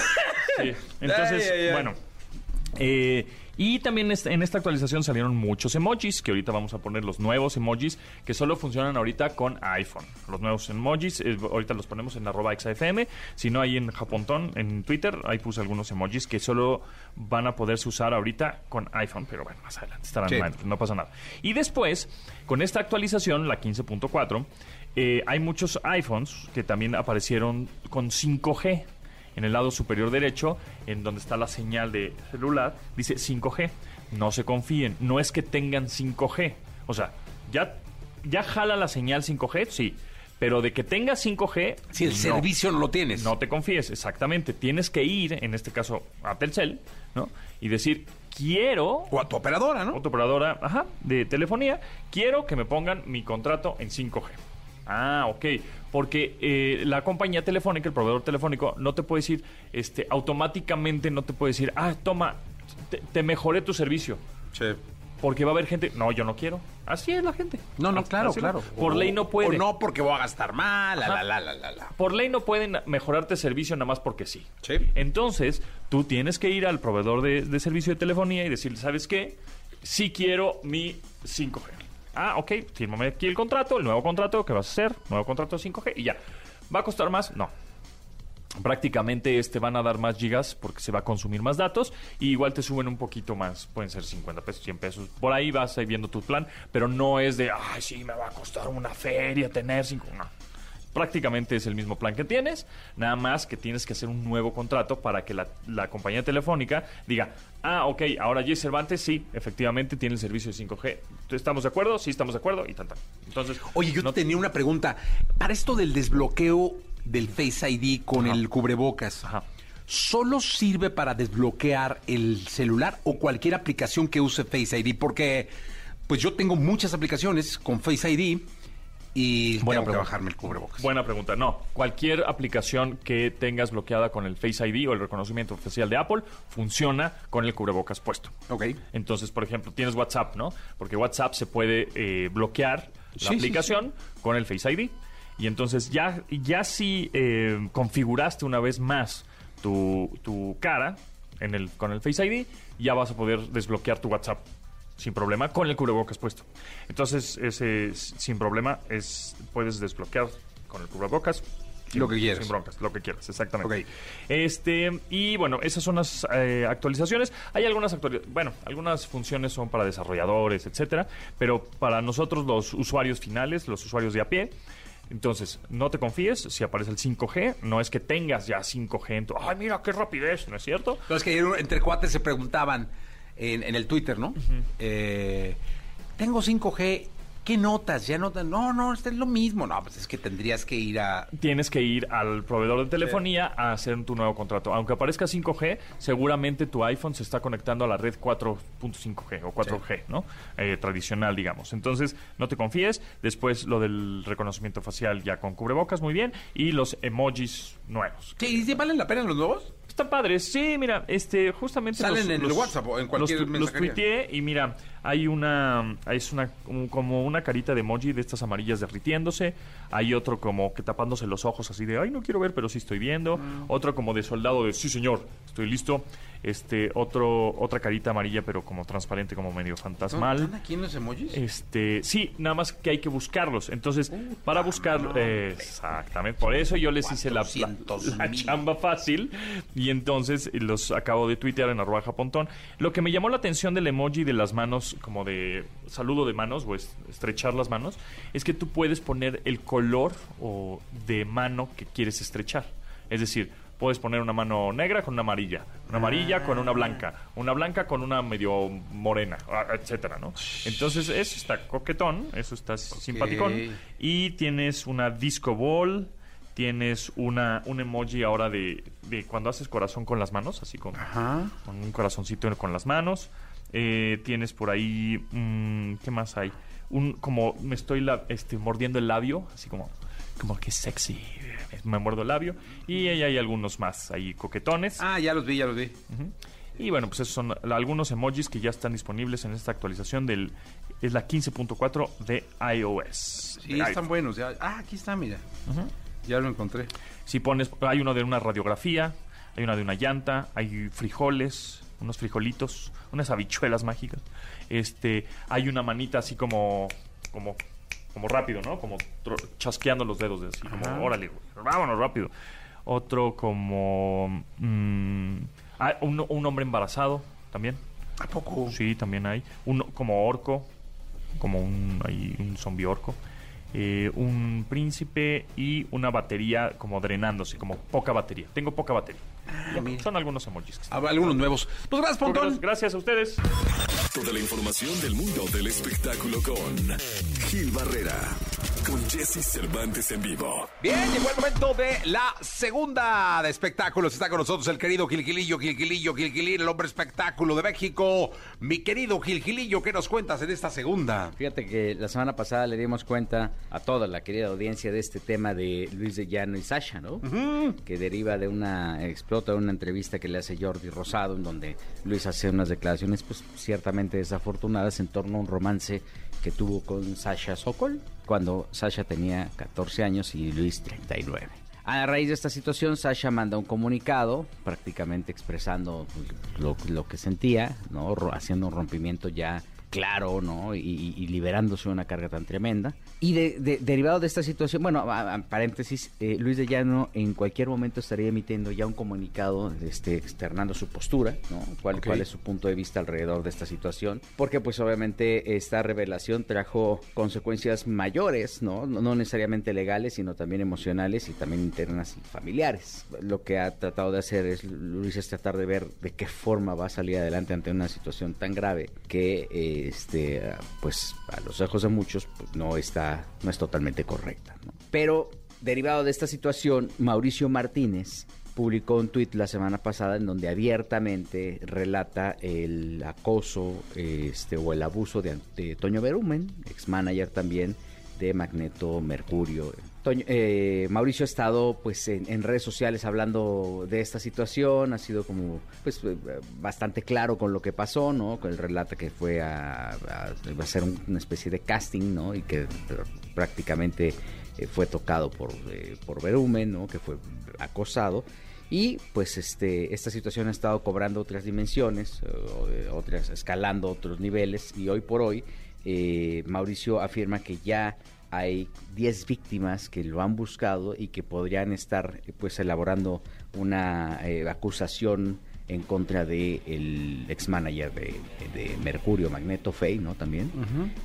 Sí. Entonces, bueno. Eh, Y también en esta actualización salieron muchos emojis, que ahorita vamos a poner los nuevos emojis, que solo funcionan ahorita con iPhone. Los nuevos emojis, eh, ahorita los ponemos en arroba XFM, si no ahí en Japontón, en Twitter, ahí puse algunos emojis que solo van a poderse usar ahorita con iPhone, pero bueno, más adelante estarán Sí. no pasa nada. Y después, con esta actualización, la 15.4, eh, hay muchos iPhones que también aparecieron con 5G. En el lado superior derecho, en donde está la señal de celular, dice 5G. No se confíen, no es que tengan 5G. O sea, ya, ya jala la señal 5G, sí. Pero de que tenga 5G. Si el no. servicio no lo tienes. No te confíes, exactamente. Tienes que ir, en este caso, a Telcel, ¿no? Y decir, quiero O a tu operadora, ¿no? o tu operadora ajá, de telefonía, quiero que me pongan mi contrato en 5G. Ah, ok. Porque eh, la compañía telefónica, el proveedor telefónico, no te puede decir, este, automáticamente no te puede decir, ah, toma, te, te mejoré tu servicio. Porque va a haber gente, no, yo no quiero. Así es la gente. No, no, Así- claro, así claro. Por ley no puede. O no porque voy a gastar mal, la, la, la, la, la. Por ley no pueden mejorarte servicio nada más porque sí. Sí. Entonces, tú tienes que ir al proveedor de, de servicio de telefonía y decirle, ¿sabes qué? Sí quiero mi 5G. Ah, ok, fírmame aquí el contrato, el nuevo contrato que vas a hacer, nuevo contrato de 5G y ya. ¿Va a costar más? No. Prácticamente este van a dar más gigas porque se va a consumir más datos y igual te suben un poquito más, pueden ser 50 pesos, 100 pesos. Por ahí vas ahí viendo tu plan, pero no es de, ay, sí, me va a costar una feria tener 5. No prácticamente es el mismo plan que tienes, nada más que tienes que hacer un nuevo contrato para que la, la compañía telefónica diga, ah, ok, ahora Jay Cervantes sí, efectivamente tiene el servicio de 5G. ¿Estamos de acuerdo? Sí, estamos de acuerdo y tal, tal. Entonces, Oye, yo no tenía una pregunta. Para esto del desbloqueo del Face ID con Ajá. el cubrebocas, Ajá. ¿solo sirve para desbloquear el celular o cualquier aplicación que use Face ID? Porque pues yo tengo muchas aplicaciones con Face ID y Buena tengo que pregunta. bajarme el cubrebocas. Buena pregunta. No, cualquier aplicación que tengas bloqueada con el Face ID o el reconocimiento oficial de Apple funciona con el cubrebocas puesto. Ok. Entonces, por ejemplo, tienes WhatsApp, ¿no? Porque WhatsApp se puede eh, bloquear la Sí, sí, aplicación con el Face ID. Y entonces ya, ya si eh, configuraste una vez más tu, tu cara en el, con el Face ID, ya vas a poder desbloquear tu WhatsApp sin problema con el cubrebocas puesto. Entonces, ese sin problema es puedes desbloquear con el cubrebocas. sin- Lo que quieras. Sin broncas, lo que quieras, exactamente. Ok. Este, y bueno, esas son las eh, actualizaciones. Hay algunas actualizaciones, bueno, algunas funciones son para desarrolladores, etcétera, pero para nosotros los usuarios finales, los usuarios de a pie, entonces, no te confíes si aparece el 5G, no es que tengas ya 5G en tu, ay, mira qué rapidez, ¿no es cierto? No, es que entre cuates se preguntaban en, en el Twitter, ¿no? Eh, tengo 5G, ¿qué notas? ¿Ya notas? No, no, este es lo mismo. No, pues es que tendrías que ir a... tienes que ir al proveedor de telefonía a hacer tu nuevo contrato. Aunque aparezca 5G, seguramente tu iPhone se está conectando a la red 4.5G o 4G, ¿no? Eh, tradicional, digamos. Entonces, no te confíes. Después, lo del reconocimiento facial ya con cubrebocas, muy bien. Y los emojis nuevos. Sí, ¿y valen la pena los nuevos? Están padres, sí, mira, este, justamente Salen en el WhatsApp o en cualquier los, los tuiteé y mira, hay una, es una, un- como una carita de emoji de estas amarillas derritiéndose, hay otro como que tapándose los ojos así de, ay, no quiero ver, pero sí estoy viendo, Mm. otro como de soldado de, sí señor, estoy listo, este, otro, otra carita amarilla pero como transparente, como medio fantasmal. ¿Están aquí en los emojis? Este, sí, nada más que hay que buscarlos. Entonces, para buscar, eh, exactamente, por eso yo les hice la, la- 400 la mil. chamba fácil y entonces los acabo de tuitear en arroba japontón. Lo que me llamó la atención del emoji de las manos, como de saludo de manos o es- estrechar las manos, es que tú puedes poner el color o de mano que quieres estrechar. Es decir, puedes poner una mano negra con una amarilla, una amarilla con una blanca, una blanca con una medio morena, ah, etcétera, ¿no? Entonces, eso está coquetón, eso está simpaticón. Y tienes una disco ball, tienes una, un emoji ahora de, de cuando haces corazón con las manos, así con, Ajá. con un corazoncito con las manos. Eh, tienes por ahí, mm, ¿qué más hay? Un, como me estoy la- este, mordiendo el labio, así como, como que sexy, me muerdo el labio. Y ahí hay algunos más ahí coquetones. Ah, ya los vi, ya los vi. Y bueno, pues esos son algunos emojis que ya están disponibles en esta actualización del es la 15.4 de iOS. Sí, De están iPhone. buenos. ya. Ah, aquí está, mira. Ya lo encontré. Si pones, hay uno de una radiografía, hay una de una llanta, hay frijoles, unos frijolitos, unas habichuelas mágicas. Este, hay una manita así como, como, como rápido, ¿no? Como chasqueando los dedos, así como, órale, güey, vámonos rápido. Otro como, mm, ah, un, un hombre embarazado también. ¿A poco? Sí, también hay. Uno como orco, como un, hay un zombie orco. Eh, un príncipe y una batería como drenándose, como poca batería. Tengo poca batería. Son algunos emojis. que están. Ah, Algunos nuevos. Pues gracias, Pontón. Gracias a ustedes. Toda la información del mundo del espectáculo con Gil Barrera, con Jesse Cervantes en vivo. Bien, llegó el momento de la segunda de espectáculos. Está con nosotros el querido Gilgilillo, Gilgilillo, Gilgilín, el hombre espectáculo de México. Mi querido Gilgilillo, ¿qué nos cuentas en esta segunda? Fíjate que la semana pasada le dimos cuenta a toda la querida audiencia de este tema de Luis de Llano y Sasha, ¿no? Que deriva de una, explota de una entrevista que le hace Jordi Rosado, en donde Luis hace unas declaraciones, pues ciertamente desafortunadas en torno a un romance que tuvo con Sasha Sokol, cuando Sasha tenía 14 años y Luis 39. A raíz de esta situación, Sasha manda un comunicado prácticamente expresando lo, lo que sentía, ¿no? Haciendo un rompimiento ya claro, ¿no? Y, liberándose de una carga tan tremenda. Y de- de- derivado de esta situación, bueno, a- a- paréntesis, eh, Luis de Llano en cualquier momento estaría emitiendo ya un comunicado este, externando su postura, ¿no? ¿Cuál, cuál es su punto de vista alrededor de esta situación? Porque pues obviamente esta revelación trajo consecuencias mayores, ¿no? No, no necesariamente legales, sino también emocionales y también internas y familiares. Lo que ha tratado de hacer es, Luis, es tratar de ver de qué forma va a salir adelante ante una situación tan grave que, eh, este, pues, a los ojos de muchos, pues, no está, no es totalmente correcta. Pero, derivado de esta situación, Mauricio Martínez publicó un tuit la semana pasada en donde abiertamente relata el acoso este, o el abuso de, de Toño Berumen, ex manager también de Magneto Mercurio. Eh, Mauricio ha estado pues en, redes sociales hablando de esta situación, ha sido como pues eh, bastante claro con lo que pasó, ¿no? Con el relata que fue a, a- a hacer un- una especie de casting, ¿no? Y que prácticamente eh, fue tocado por, eh, por Berumen, ¿no? Que fue acosado. Y pues este, esta situación ha estado cobrando otras dimensiones, otras, escalando otros niveles y hoy por hoy Mauricio afirma que ya hay 10 víctimas que lo han buscado y que podrían estar eh, pues elaborando una eh, acusación en contra de el ex manager de, de Mercurio, Magneto Fey, ¿no? También.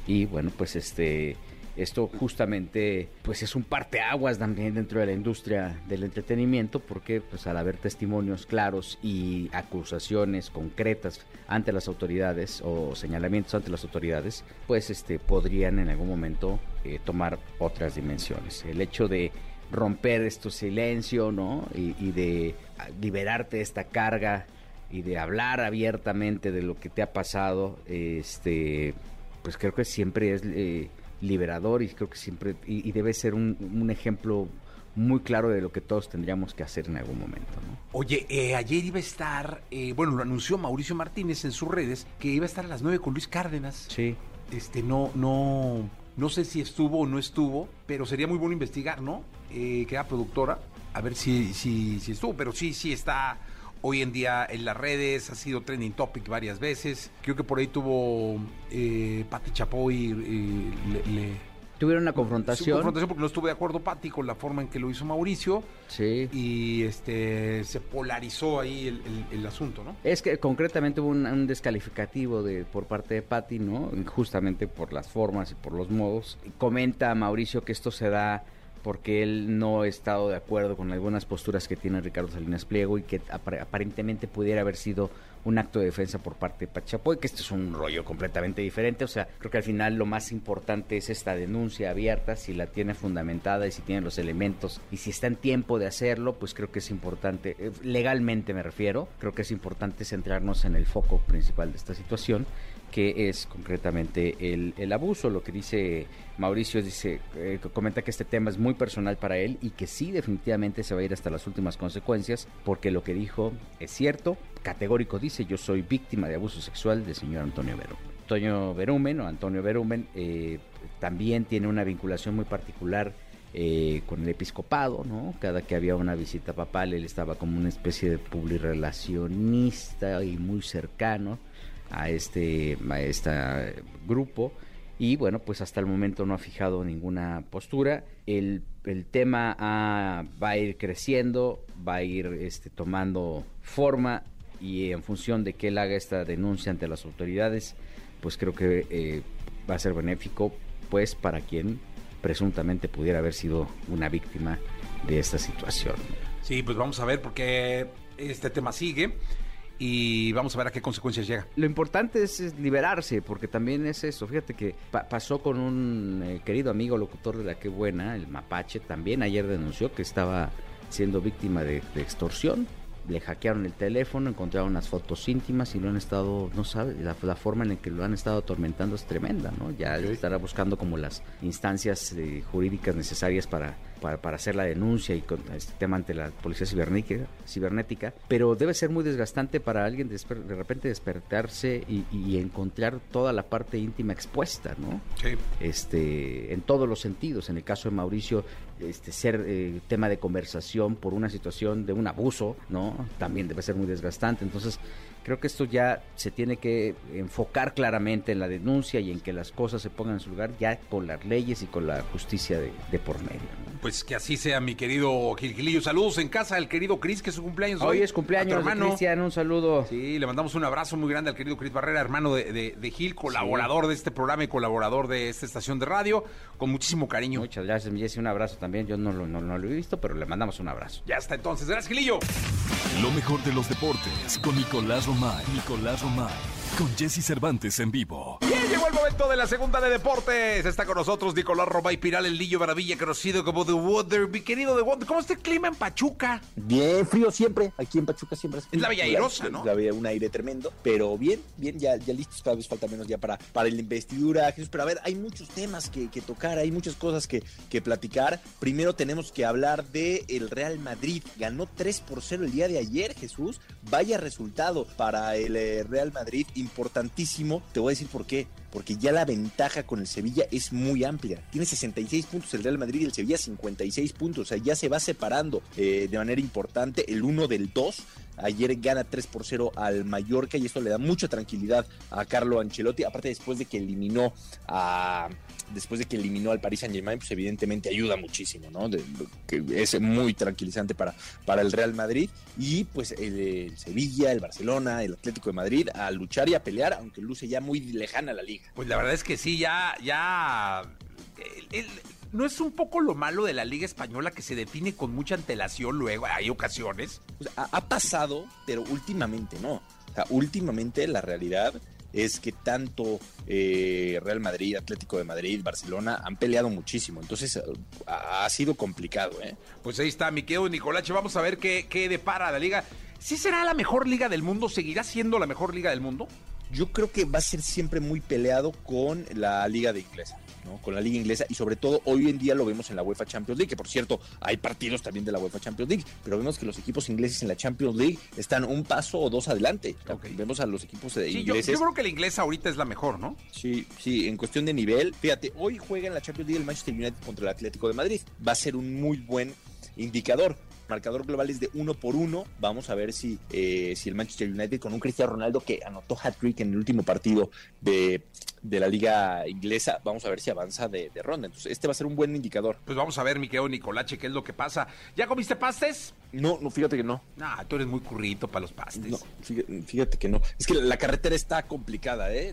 Y bueno, pues este esto justamente pues es un parteaguas también dentro de la industria del entretenimiento porque pues al haber testimonios claros y acusaciones concretas ante las autoridades o señalamientos ante las autoridades pues este podrían en algún momento eh, tomar otras dimensiones. El hecho de romper este silencio no y, y de liberarte de esta carga y de hablar abiertamente de lo que te ha pasado este pues creo que siempre es eh, liberador y creo que siempre y, y debe ser un, un ejemplo muy claro de lo que todos tendríamos que hacer en algún momento, ¿no? Oye, eh, ayer iba a estar, eh, bueno, lo anunció Mauricio Martínez en sus redes, que iba a estar a las 9 con Luis Cárdenas. Sí. Este, no, no, no sé si estuvo o no estuvo, pero sería muy bueno investigar, ¿no? Eh, que era productora, a ver si, si, si estuvo, pero sí, sí está hoy en día en las redes, ha sido trending topic varias veces. Creo que por ahí tuvo eh, Pati Chapoy, eh, le, le- Tuvieron una confrontación. confrontación porque no estuvo de acuerdo Pati con la forma en que lo hizo Mauricio Sí. y este se polarizó ahí el, el- el asunto, ¿no? Es que concretamente hubo un, un descalificativo de, por parte de Patti, ¿no? Justamente por las formas y por los modos. Comenta Mauricio que esto se da porque él no ha estado de acuerdo con algunas posturas que tiene Ricardo Salinas Pliego y que apar- aparentemente pudiera haber sido un acto de defensa por parte de Pachapoy, que esto es un rollo completamente diferente. O sea, creo que al final lo más importante es esta denuncia abierta, si la tiene fundamentada y si tiene los elementos y si está en tiempo de hacerlo, pues creo que es importante, eh, legalmente me refiero, creo que es importante centrarnos en el foco principal de esta situación que es concretamente el, el abuso. Lo que dice Mauricio, dice, eh, comenta que este tema es muy personal para él y que sí definitivamente se va a ir hasta las últimas consecuencias, porque lo que dijo es cierto, categórico dice, yo soy víctima de abuso sexual del señor Antonio Berumen. Antonio Berumen o Antonio Berumen eh, también tiene una vinculación muy particular eh, con el episcopado, ¿no? Cada que había una visita papal, él estaba como una especie de publirelacionista y muy cercano a este, a este grupo. Y bueno, pues hasta el momento no ha fijado ninguna postura. El, el tema va a ir creciendo, va a ir este, tomando forma y en función de que él haga esta denuncia ante las autoridades, pues creo que eh, va a ser benéfico pues para quien presuntamente pudiera haber sido una víctima de esta situación. Sí, pues vamos a ver porque este tema sigue y vamos a ver a qué consecuencias llega. Lo importante es, liberarse, porque también es eso. Fíjate que pasó con un eh, querido amigo locutor de la que buena, el Mapache, también ayer denunció que estaba siendo víctima de extorsión le hackearon el teléfono, encontraron unas fotos íntimas y lo han estado, no sabe, la, forma en la que lo han estado atormentando es tremenda, ¿no? Ya estará buscando como las instancias eh, jurídicas necesarias para para, hacer la denuncia y con este tema ante la policía cibernética, cibernética pero debe ser muy desgastante para alguien de, repente despertarse y, encontrar toda la parte íntima expuesta, ¿no? Sí. Este, en todos los sentidos. En el caso de Mauricio, este, ser eh, tema de conversación por una situación de un abuso, ¿no? También debe ser muy desgastante. Entonces, Creo que esto ya se tiene que enfocar claramente en la denuncia y en que las cosas se pongan en su lugar ya con las leyes y con la justicia de, por medio. Pues que así sea, mi querido Gilgilillo. Saludos en casa al querido Cris, que es su cumpleaños hoy. Hoy es cumpleaños hermano. Cristian, un saludo. Sí, le mandamos un abrazo muy grande al querido Cris Barrera, hermano de, Gil, colaborador de este programa y colaborador de esta estación de radio, con muchísimo cariño. Muchas gracias, Jessy, un abrazo también. Yo no, no, no lo he visto, pero le mandamos un abrazo. Ya está entonces. Gracias, Gilillo. Lo mejor de los deportes con Nicolás Romay. Nicolás Romay. Con Jesse Cervantes en vivo. Bien, llegó el momento de la segunda de deportes. Está con nosotros Nicolás Romay Piral, el Lillo Maravilla, conocido como The Water. Mi querido The Water, ¿cómo está el clima en Pachuca? Bien, frío siempre. Aquí en Pachuca siempre es, es la Villa Airosa, ¿no? La, un aire tremendo. Pero bien, bien, ya, ya listos. Cada vez falta menos ya para, para la investidura. Jesús, pero a ver, hay muchos temas que, tocar, hay muchas cosas que, que platicar. Primero tenemos que hablar de el Real Madrid. Ganó 3 por 0 el día de ayer, Jesús. Vaya resultado para el eh, Real Madrid, importantísimo. Te voy a decir por qué. Porque ya la ventaja con el Sevilla es muy amplia. Tiene 66 puntos el Real Madrid y el Sevilla 56 puntos. O sea, ya se va separando eh, de manera importante el 1 del 2. Ayer gana 3 por 0 al Mallorca y esto le da mucha tranquilidad a Carlo Ancelotti. Aparte, después de que eliminó a, después de que eliminó al Paris Saint Germain, pues evidentemente ayuda muchísimo, ¿no? que es muy tranquilizante para, para el Real Madrid y pues el, Sevilla, el Barcelona, el Atlético de Madrid a luchar y a pelear, aunque luce ya muy lejana la liga. Pues la verdad es que sí, ya, ya, ¿No es un poco lo malo de la Liga Española que se define con mucha antelación luego? Hay ocasiones. ha, pasado, pero últimamente no. O sea, últimamente la realidad es que tanto eh, Real Madrid, Atlético de Madrid, Barcelona han peleado muchísimo. Entonces ha, sido complicado. ¿eh? Pues ahí está, mi querido Nicolache. Vamos a ver qué, qué depara la liga. ¿Sí será la mejor liga del mundo? ¿Seguirá siendo la mejor liga del mundo? Yo creo que va a ser siempre muy peleado con la liga de inglesa con la liga inglesa y sobre todo hoy en día lo vemos en la UEFA Champions League, que por cierto hay partidos también de la UEFA Champions League, pero vemos que los equipos ingleses en la Champions League están un paso o dos adelante. Vemos a los equipos de ingleses. Yo, creo que la inglesa ahorita es la mejor, ¿no? Sí, sí, en cuestión de nivel. Fíjate, hoy juega en la Champions League el Manchester United contra el Atlético de Madrid. Va a ser un muy buen indicador marcador global es de uno por uno. Vamos a ver si, eh, si el Manchester United con un Cristiano Ronaldo que anotó hat-trick en el último partido de, de, la liga inglesa, vamos a ver si avanza de, ronda. Entonces, este va a ser un buen indicador. Pues vamos a ver, mi querido Nicolache, qué es lo que pasa. ¿Ya comiste pastes? No, no, fíjate que no. Ah, tú eres muy currito para los pastes. No, fíjate, que no. Es que la carretera está complicada, ¿eh?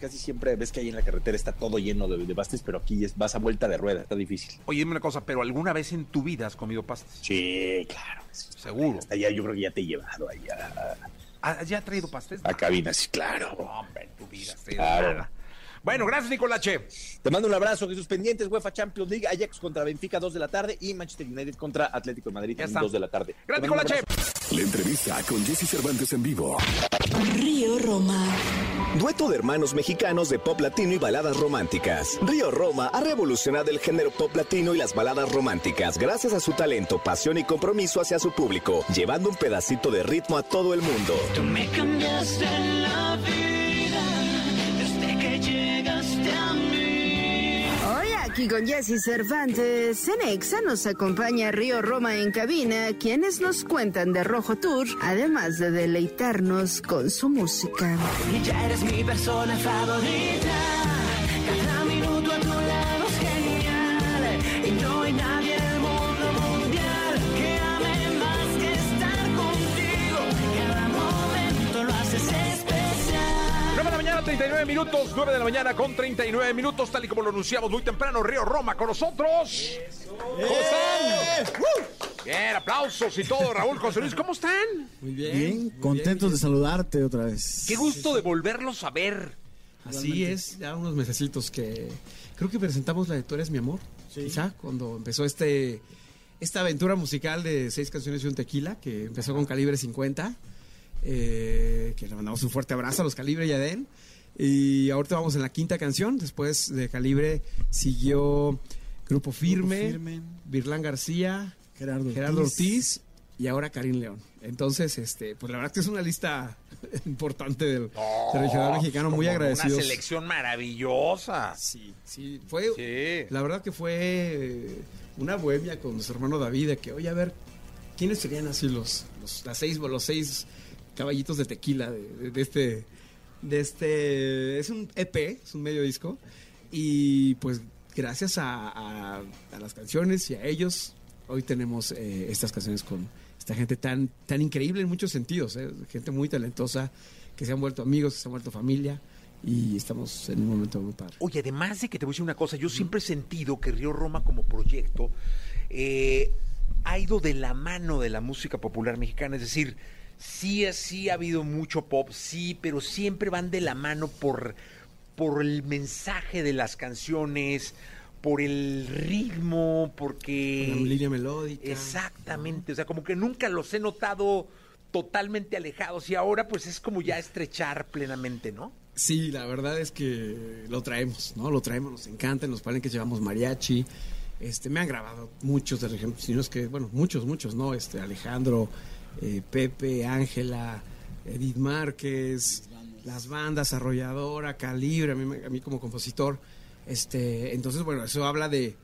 casi siempre ves que ahí en la carretera está todo lleno de, pastes, pero aquí es, vas a vuelta de rueda, está difícil. Oye, dime una cosa, ¿pero alguna vez en tu vida has comido pastes? Sí, claro. Seguro. Hasta allá yo creo que ya te he llevado allá. Ah, ¿Ya ha traído pastes? A cabinas, claro. Hombre, en tu vida. Claro. Bueno, gracias, Nicolache. Te mando un abrazo. Jesús pendientes, UEFA Champions League, Ajax contra Benfica, 2 de la tarde, y Manchester United contra Atlético de Madrid, 2 de la tarde. Gracias, Nicolache. La entrevista con Jesse Cervantes en vivo. Río Roma. Dueto de hermanos mexicanos de pop latino y baladas románticas. Río Roma ha revolucionado el género pop latino y las baladas románticas gracias a su talento, pasión y compromiso hacia su público, llevando un pedacito de ritmo a todo el mundo. Tú me cambiaste la vida aquí con Jesse Cervantes. En Exa nos acompaña Río Roma en cabina, quienes nos cuentan de Rojo Tour, además de deleitarnos con su música. Y ya eres mi persona favorita. Cada minuto a tu lado es genial. Y no hay nadie 39 minutos. 9 de la mañana con 39 minutos, tal y como lo anunciamos muy temprano. Río Roma con nosotros. ¿Cómo están? Bien, aplausos y todo. Raúl José Luis, ¿cómo están? Muy bien. contentos de saludarte otra vez. Qué gusto de volverlos a ver. Así es, ya unos mesecitos que creo que presentamos la de Tú eres mi amor, quizá, cuando empezó este esta aventura musical de seis canciones y un tequila, que empezó con Calibre 50, eh, que le mandamos un fuerte abrazo a los Calibre y a Den. Y ahorita vamos en la quinta canción, después de Calibre siguió Grupo Firme, Firme. Virlán García, Gerardo, Gerardo Ortiz. Ortiz y ahora Karim León. Entonces, este, pues la verdad que es una lista importante del, del regional mexicano, muy Como agradecidos. Una selección maravillosa. Sí, sí, fue, la verdad que fue eh, una bohemia con nuestro hermano David, de que, oye, a ver, ¿quiénes serían así los, los, las seis, los seis caballitos de tequila de, de- de este, de este, es un EP, es un medio disco, y pues gracias a, a- las canciones y a ellos, hoy tenemos eh, estas canciones con esta gente tan, tan increíble en muchos sentidos, eh, gente muy talentosa, que se han vuelto amigos, que se han vuelto familia, y estamos en un momento muy padre. Oye, además de que te voy a decir una cosa, yo siempre he sentido que Río Roma como proyecto eh, ha ido de la mano de la música popular mexicana, es decir, sí, sí ha habido mucho pop, sí, pero siempre van de la mano por, por el mensaje de las canciones, por el ritmo, porque... Línea melódica. Exactamente, o sea, como que nunca los he notado totalmente alejados y ahora pues es como ya estrechar plenamente, ¿no? Sí, la verdad es que lo traemos, ¿no? Lo traemos, nos encanta, en los palenques llevamos mariachi. Este, me han grabado muchos de argentinos que, bueno, muchos, muchos, ¿no? Este, Alejandro, eh, Pepe, Ángela, Edith Márquez, las bandas, Arrolladora, Calibre, a mí, como compositor. Este, entonces, bueno, eso habla de,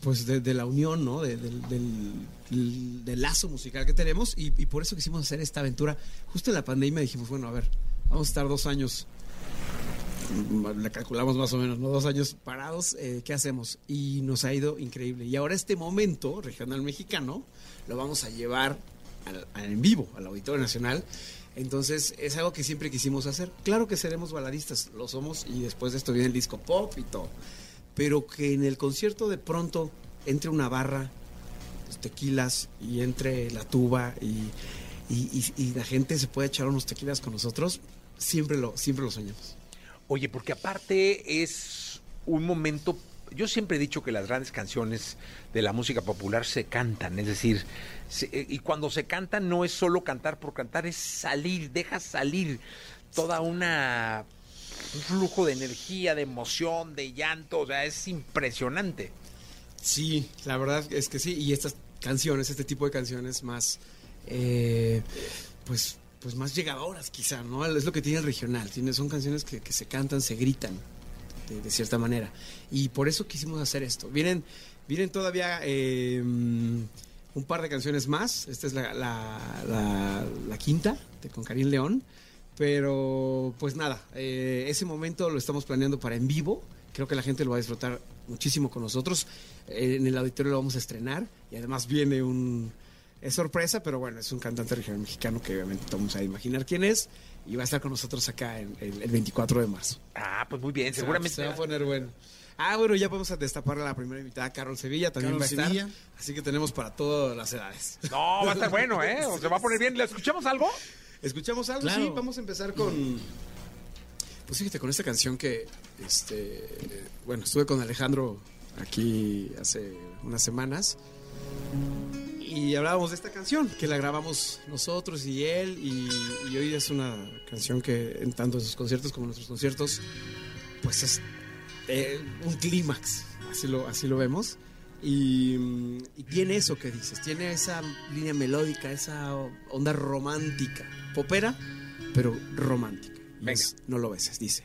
pues, de, la unión, ¿no? De- del, lazo musical que tenemos y, y por eso quisimos hacer esta aventura. Justo en la pandemia dijimos, bueno, a ver, vamos a estar dos años mm, le calculamos más o menos, ¿no? Dos años parados, eh, ¿qué hacemos? Y nos ha ido increíble. Y ahora este momento regional mexicano lo vamos a llevar en vivo, al Auditorio Nacional. Entonces es algo que siempre quisimos hacer. Claro que seremos baladistas, lo somos, y después de esto viene el disco pop y todo. Pero que en el concierto de pronto entre una barra, los tequilas, y entre la tuba, y la gente se puede echar unos tequilas con nosotros, siempre lo, siempre lo soñamos. Oye, porque aparte es un momento, yo siempre he dicho que las grandes canciones de la música popular se cantan, es decir, eh, y cuando se cantan no es solo cantar por cantar, es salir, deja salir toda una un flujo de energía, de emoción, de llanto, o sea, es impresionante. Sí, la verdad es que sí. Y estas canciones, este tipo de canciones más, eh, pues, pues más llegadoras quizá, ¿no? Es lo que tiene el regional. Tiene, son canciones que se cantan, se gritan, de, cierta manera. Y por eso quisimos hacer esto. Vienen, vienen todavía eh, un par de canciones más. Esta es la, la- quinta, de, con Karim León. Pero, pues nada, eh, ese momento lo estamos planeando para en vivo. Creo que la gente lo va a disfrutar muchísimo con nosotros. Eh, en el auditorio lo vamos a estrenar y además viene un... Es sorpresa, pero bueno, es un cantante regional mexicano que obviamente vamos a imaginar quién es y va a estar con nosotros acá en- el, el 24 de marzo. Ah, pues muy bien, Se va- seguramente. Se va a poner bueno. Ah, bueno, ya vamos a destapar a la primera invitada, Carol Sevilla, también Carol va a estar. Sevilla. Así que tenemos para todas las edades. No, va a estar bueno, ¿eh? O se va a poner bien. ¿Le escuchamos algo? ¿Escuchamos algo? Claro. Sí, vamos a empezar con. Pues fíjate, con esta canción que. Este. Bueno, estuve con Alejandro aquí hace unas semanas. Y hablábamos de esta canción, que la grabamos nosotros y él. Y, y hoy es una canción que, en tanto en sus conciertos como en nuestros conciertos, pues es eh, un clímax. Así lo, así lo vemos. Y, y tiene eso que dices, tiene esa línea melódica, esa onda romántica, popera, pero romántica. Es, no lo beses, dice.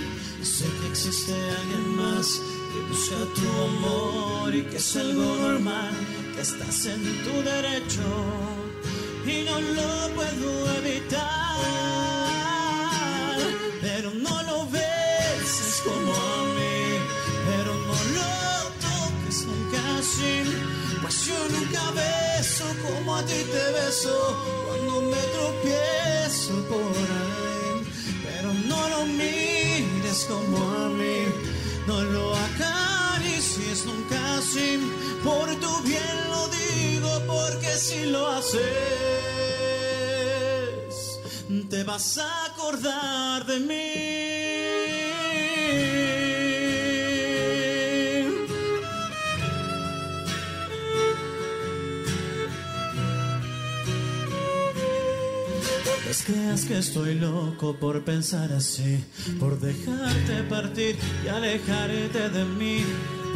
Sé que existe alguien más que busca tu amor y que es algo normal, que estás en tu derecho y no lo puedo evitar. Pero no lo beses como a mí, pero no lo toques nunca así. Pues yo nunca beso como a ti te beso cuando me tropiezo por ahí. Pero no lo como a mí, no lo acaricies nunca así. Por tu bien lo digo, porque si lo haces, te vas a acordar de mí. Que estoy loco por pensar así, por dejarte partir y alejarte de mí.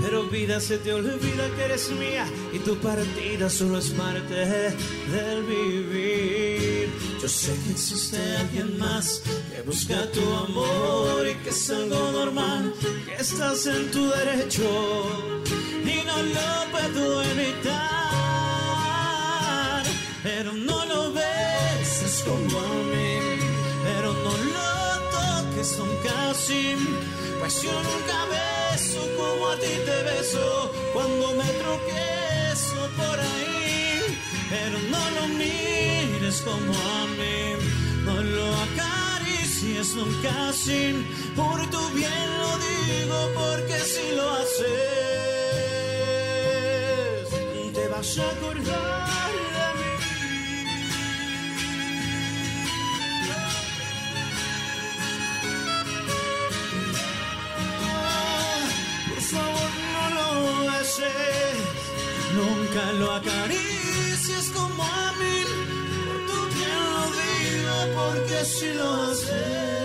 Pero vida se te olvida que eres mía y tu partida solo es parte del vivir. Yo sé que existe alguien más que busca tu amor y que es algo normal, que estás en tu derecho y no lo puedo evitar. Pero no lo beses como a mí, pero no lo toques nunca así. Pues yo nunca beso como a ti te beso cuando me tropiezo por ahí. Pero no lo mires como a mí, no lo acaricies nunca así. Por tu bien lo digo porque si lo haces, te vas a acordar lo acaricies como a mí. Por tu bien lo digo porque si lo haces.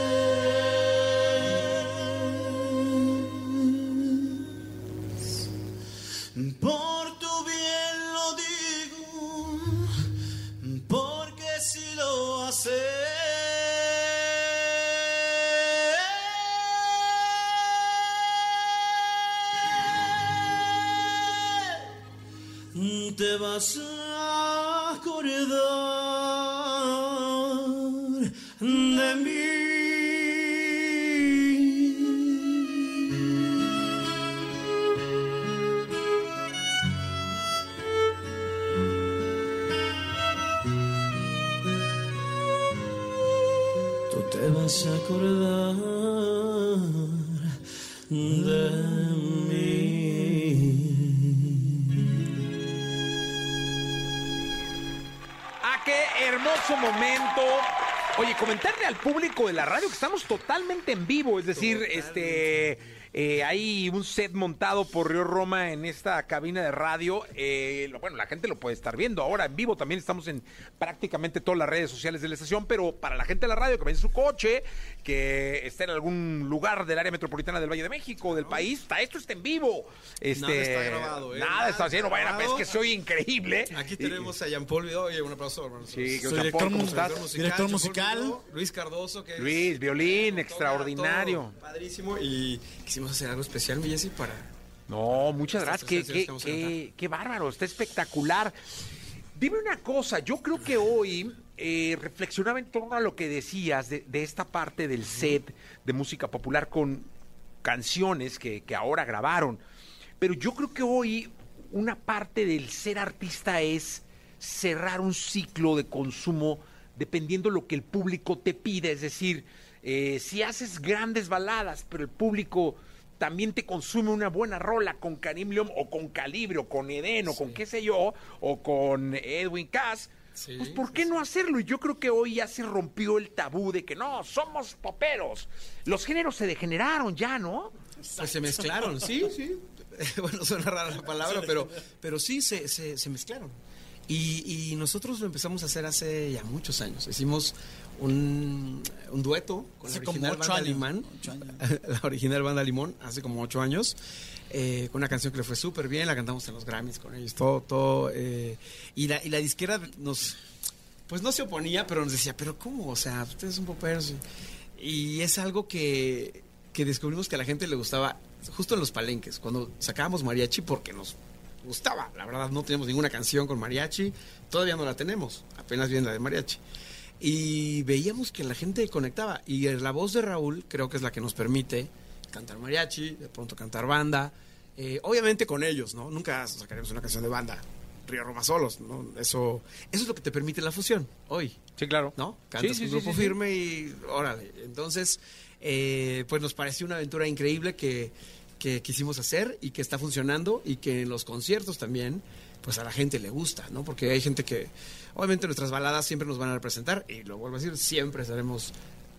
Público de la radio que estamos totalmente en vivo, es decir, este eh, hay un set montado por Río Roma en esta cabina de radio. eh, lo- bueno, la gente lo puede estar viendo ahora en vivo. También estamos en prácticamente todas las redes sociales de la estación, pero para la gente de la radio que va en su coche, que está en algún lugar del área metropolitana del Valle de México, del país, está, esto está en vivo. Este, Nada está grabado, ¿eh? Nada, Nada está haciendo, está bueno, grabado. es que soy increíble. Aquí Y- tenemos a Jean Paul Video. Oye, un aplauso, hermano. Sí, Soy director, Paul, ¿cómo musical, estás? director Director musical. musical. Luis Cardoso, que es Luis, violín, todo extraordinario. padrísimo. Y quisimos hacer algo especial, mi Jessy, para. No, muchas gracias. Qué, bárbaro, está espectacular. Dime una cosa, yo creo que hoy eh, reflexionaba en torno a lo que decías de, de esta parte del set de música popular con canciones que, que ahora grabaron. Pero yo creo que hoy una parte del ser artista es cerrar un ciclo de consumo dependiendo lo que el público te pide. Es decir, eh, si haces grandes baladas, pero el público también te consume una buena rola con Karim León o con Calibre o con Eden o con qué sé yo, o con Edwin Cass, pues ¿por qué no hacerlo? Y yo creo que hoy ya se rompió el tabú de que no, somos poperos. Los géneros se degeneraron ya, ¿no? Pues se mezclaron, sí, sí. Bueno, suena rara la palabra, pero, pero sí se, se, se mezclaron. Y, y nosotros lo empezamos a hacer hace ya muchos años. Hicimos un, un dueto con Hace la como original ocho banda. Limón. La original banda Limón, hace como ocho años. eh, con una canción que le fue súper bien, la cantamos en los Grammys con ellos, todo, todo. eh, y, la, y la disquera nos, pues no se oponía, pero nos decía, pero ¿cómo? O sea, ustedes son poperos. Y, y es algo que, que descubrimos que a la gente le gustaba justo en los palenques, cuando sacábamos mariachi porque nos gustaba. La verdad, no teníamos ninguna canción con mariachi, todavía no la tenemos, apenas viene la de mariachi. Y veíamos que la gente conectaba. Y la voz de Raúl creo que es la que nos permite cantar mariachi, de pronto cantar banda. eh, obviamente con ellos, ¿no? Nunca sacaremos una canción de banda. Río Roma solos, ¿no? Eso, eso es lo que te permite la fusión hoy. Sí, claro. ¿No? Cantas Sí, sí, un grupo sí. firme y órale. Entonces, eh, pues nos pareció una aventura increíble que, que quisimos hacer y que está funcionando y que en los conciertos también, pues a la gente le gusta, ¿no? Porque hay gente que, obviamente nuestras baladas siempre nos van a representar y lo vuelvo a decir, siempre seremos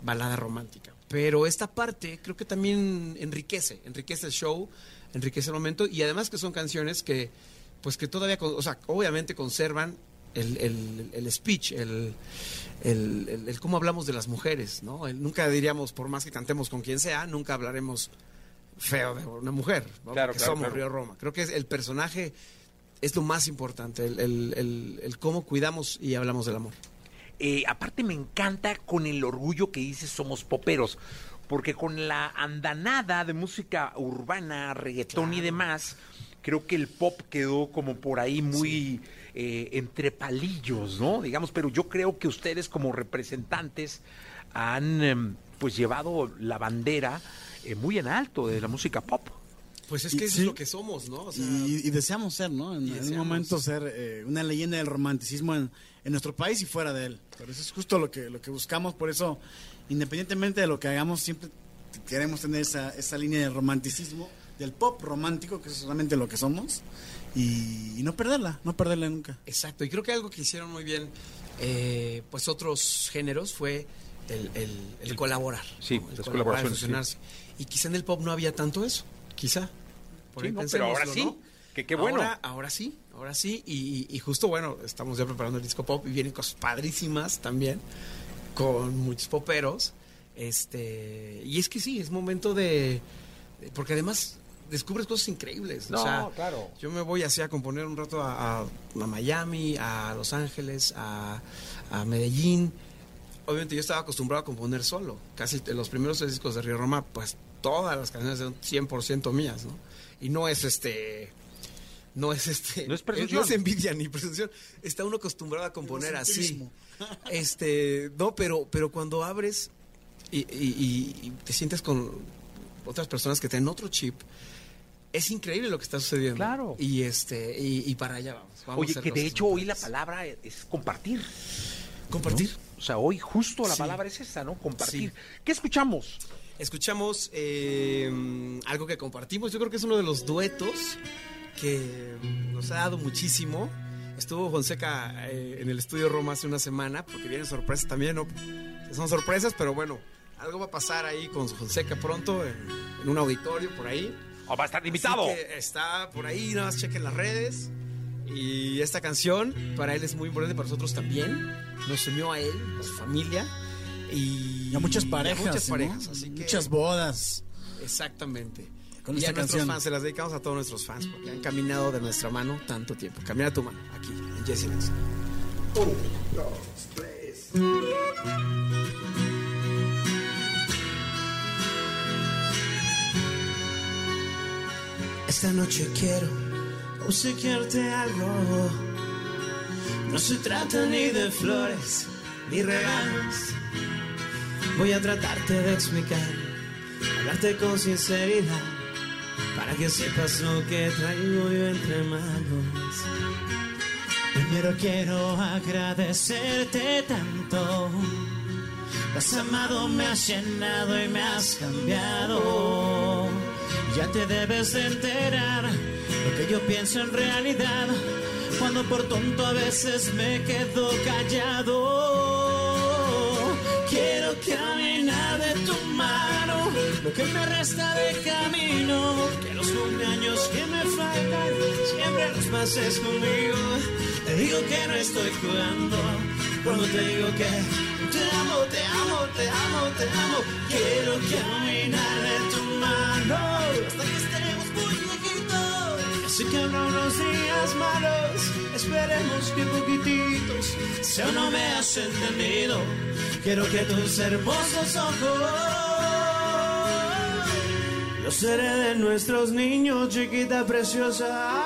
balada romántica. Pero esta parte creo que también enriquece, enriquece el show, enriquece el momento y además que son canciones que, pues que todavía, o sea, obviamente conservan el, el- el speech, el, el, cómo hablamos de las mujeres, ¿no? Nunca diríamos, por más que cantemos con quien sea, nunca hablaremos feo de una mujer, ¿no? Claro, claro, somos claro. Río Roma. Creo que es el personaje es lo más importante, el, el- el- el cómo cuidamos y hablamos del amor. Eh, aparte me encanta con el orgullo que dices somos poperos, porque con la andanada de música urbana, reggaetón y demás, creo que el pop quedó como por ahí muy eh, entre palillos, ¿no? Digamos, pero yo creo que ustedes como representantes han em, pues llevado la bandera eh, muy en alto de la música pop. Pues es Y- que eso sí. es lo que somos, ¿no? O sea, y, y deseamos ser, ¿no? En, en un momento ser eh, una leyenda del romanticismo en, en nuestro país y fuera de él. Pero eso es justo lo que, lo que buscamos, por eso, independientemente de lo que hagamos, siempre queremos tener esa, esa línea del romanticismo, del pop romántico, que es solamente lo que somos, y, y no perderla, no perderla nunca. Exacto, y creo que algo que hicieron muy bien, eh, pues otros géneros fue el, el- el colaborar. Sí, ¿no? El las colaborar, colaboraciones, fusionarse. Y quizá en el pop no había tanto eso, quizá. Por Sí, ahí no, pero ahora sí, ¿no? que qué bueno. Ahora, ahora sí, ahora sí, y, y justo bueno, estamos ya preparando el disco pop y vienen cosas padrísimas también, con muchos poperos. Este, y es que sí, es momento de. porque además descubres cosas increíbles. No, o sea, claro. yo me voy así a componer un rato a, a- a Miami, a Los Ángeles, a, a Medellín. Obviamente yo estaba acostumbrado a componer solo. Casi los primeros tres discos de Río Roma, pues todas las canciones son 100% mías, ¿no? Y no es este... No es este... No es presunción. No es envidia ni presunción. Está uno acostumbrado a componer así. Este, no, pero, pero cuando abres y, y- y- y te sientes con otras personas que tienen otro chip, es increíble lo que está sucediendo. Claro. Y este, y, y para allá vamos. Oye, que de hecho hoy la palabra es compartir. Compartir. O sea, hoy justo la Sí. palabra es esa, ¿no? Compartir. Sí. ¿Qué escuchamos? Escuchamos eh, algo que compartimos. Yo creo que es uno de los duetos que nos ha dado muchísimo. Estuvo Fonseca eh, en el estudio Roma hace una semana, porque vienen sorpresas también, ¿no? Son sorpresas, pero bueno, algo va a pasar ahí con Fonseca pronto, en, en un auditorio por ahí. Oh, va a estar invitado. Está por ahí, nada más chequen las redes. Y esta canción para él es muy importante, para nosotros también. Nos unió a él, a su familia. Y, Y a muchas parejas, muchas ¿no? parejas, así que- muchas bodas. Exactamente. Con y esta a nuestros fans, se las dedicamos a todos nuestros fans, porque han caminado de nuestra mano tanto tiempo. Camina tu mano, aquí, en Jesse Nelson. Esta noche quiero obsequiarte algo. No se trata ni de flores ni regalos. Voy a tratarte de explicar, hablarte con sinceridad, para que sepas lo que traigo yo entre manos. Primero quiero agradecerte tanto. Has amado, me has llenado y me has cambiado. Ya te debes de enterar lo que yo pienso en realidad. cuando por tonto a veces me quedo callado. Quiero caminar de tu mano, lo que me resta de camino, que los cumpleaños que me faltan siempre los pases conmigo. Te digo que no estoy jugando, cuando te digo que te amo, te amo, te amo, te amo. Quiero caminar de tu mano hasta que viejitos. Así que habrá unos días malos, esperemos que poquititos. Si aún no me has entendido, quiero que tus hermosos ojos los seré de nuestros niños, chiquita preciosa.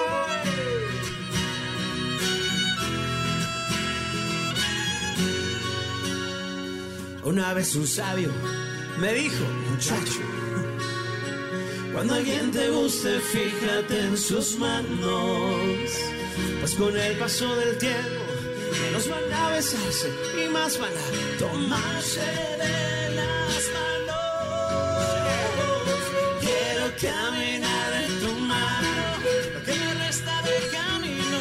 Una vez un sabio me dijo, muchacho, cuando alguien te guste, fíjate en sus manos, pues con el paso del tiempo, menos van a besarse y más van a tomarse de las manos. Quiero caminar en tu mano, lo que me resta de camino,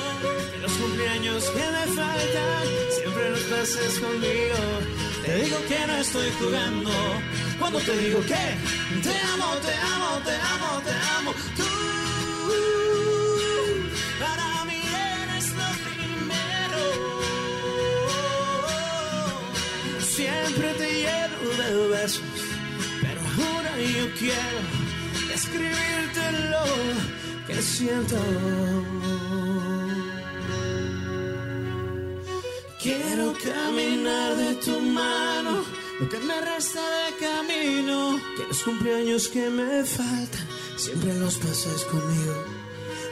que los cumpleaños que me faltan, siempre los pases conmigo. Te digo que no estoy jugando cuando te digo que te amo, te amo, te amo, te amo. Tú para mí eres lo primero. Siempre te lleno de besos, pero ahora yo quiero escribirte lo que siento. Quiero caminar de tu mano, lo que me resta de camino, que los cumpleaños que me faltan, siempre los pasas conmigo.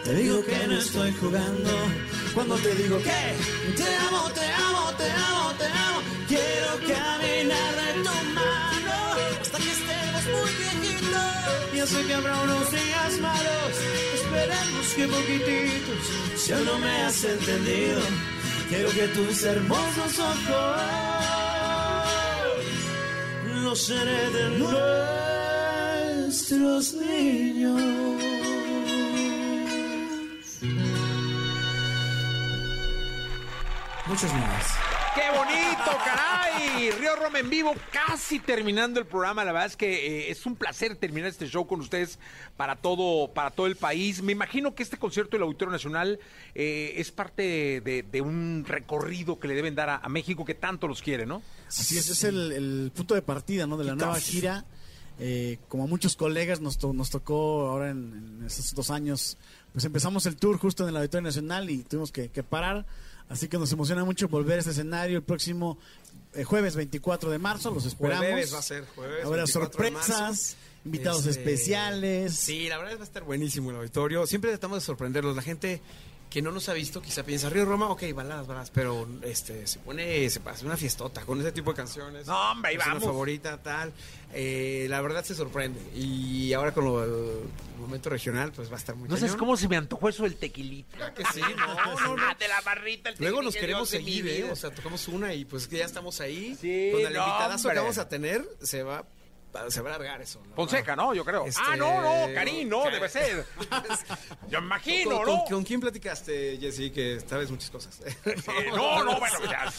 Te digo que no estoy jugando, cuando te digo que te amo, te amo, te amo, te amo. Quiero caminar de tu mano, hasta que estemos muy viejitos. Ya sé que habrá unos días malos, esperemos que poquititos, si aún no me has entendido. Quiero que tus hermosos ojos seré de nuestros niños. Muchos niños. ¡Qué bonito, caray! Río Roma en vivo, casi terminando el programa. La verdad es que eh, es un placer terminar este show con ustedes para todo, para todo el país. Me imagino que este concierto del Auditorio Nacional eh, es parte de, un recorrido que le deben dar a México que tanto los quiere, ¿no? Así es, es el, el punto de partida ¿no? de la nueva gira. Eh, como a muchos colegas nos, to- nos tocó ahora en, en estos dos años, pues empezamos el tour justo en el Auditorio Nacional y tuvimos que, que parar. Así que nos emociona mucho volver a este escenario el próximo eh, jueves 24 de marzo. Los esperamos. Jueves va a ser, jueves, Habrá 24 de sorpresas, invitados Este, especiales. Sí, la verdad va a estar buenísimo el auditorio. Siempre tratamos de sorprenderlos. La gente que no nos ha visto quizá piensa Río Roma, ok, baladas, baladas, pero este se pone, se pasa una fiestota con ese tipo de canciones. No, hombre, una vamos. favorita, tal. Eh, la verdad se sorprende. Y ahora con lo, el momento regional, pues va a estar muy No sabes cañón. cómo se me antojó eso del tequilita. que sí, no, no, no. Ah, de la barrita, el Luego nos queremos seguir, ¿eh? O sea, tocamos una y pues que ya estamos ahí. Sí, Con el no, invitadazo que vamos a tener, se va, se va a alargar eso. ¿no? Fonseca, ¿no? Yo creo. Este- Ah, no, no, Karim, no, debe ser. Yo imagino, ¿Con, ¿no? con- con quién platicaste, Jessy? Que sabes muchas cosas. no, no, bueno, ya.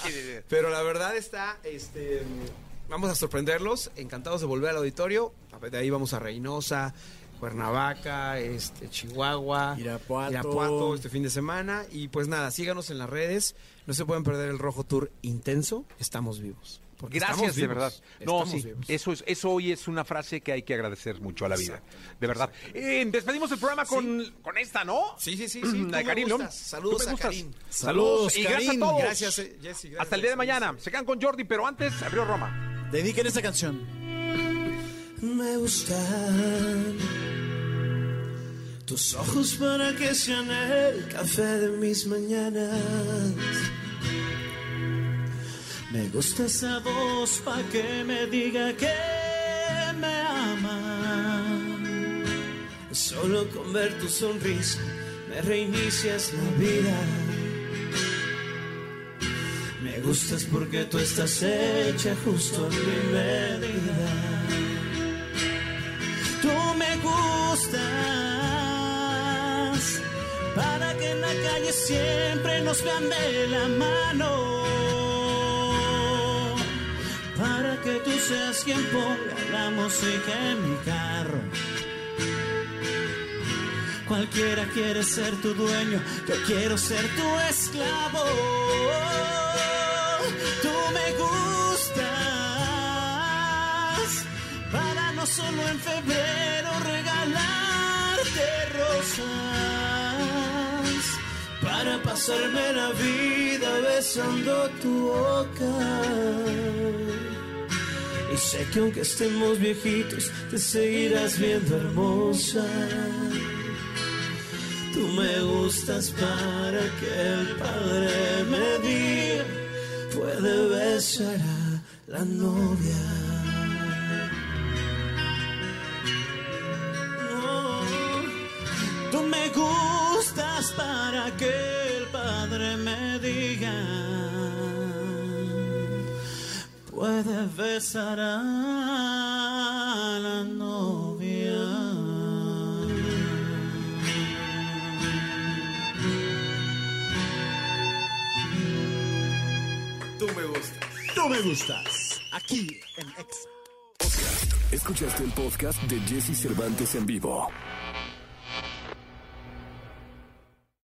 Pero la verdad está, este, vamos a sorprenderlos, encantados de volver al auditorio. De ahí vamos a Reynosa, Cuernavaca, este, Chihuahua, Irapuato. este fin de semana. Y pues nada, síganos en las redes. No se pueden perder el Rojo Tour intenso. Estamos vivos. Porque Gracias, de verdad. No, sí, vivos. eso, es, eso hoy es una frase que hay que agradecer mucho a la vida. De verdad. Eh, despedimos el programa con, con esta, ¿no? Sí, sí, sí. sí. De Karim Saludos a gustas. Karim. Saludos. Y gracias a todos. Gracias, eh, gracias. Hasta el día de mañana. Se quedan con Jordi, pero antes abrió Roma. Dediquen esta canción. Me gustan tus ojos para que sean el café de mis mañanas. Me gusta esa voz para que me diga que me ama. Solo con ver tu sonrisa me reinicias la vida. Me gustas porque tú estás hecha justo a mi medida. Tú me gustas para que nadie la calle siempre nos vean de la mano. Para que tú seas quien ponga la música en mi carro. Cualquiera quiere ser tu dueño, yo quiero ser tu esclavo. Tú me gustas para no solo en febrero regalarte rosas, para pasarme la vida besando tu boca. Y sé que aunque estemos viejitos, te seguirás viendo hermosa. Tú me gustas para que el padre me diga, puede besar a la novia. No, tú me gustas para que el padre me diga, puede besar a la novia. Tú me gustas. Tú me gustas. Aquí en Exa. Escuchaste el podcast de Jesse Cervantes en vivo.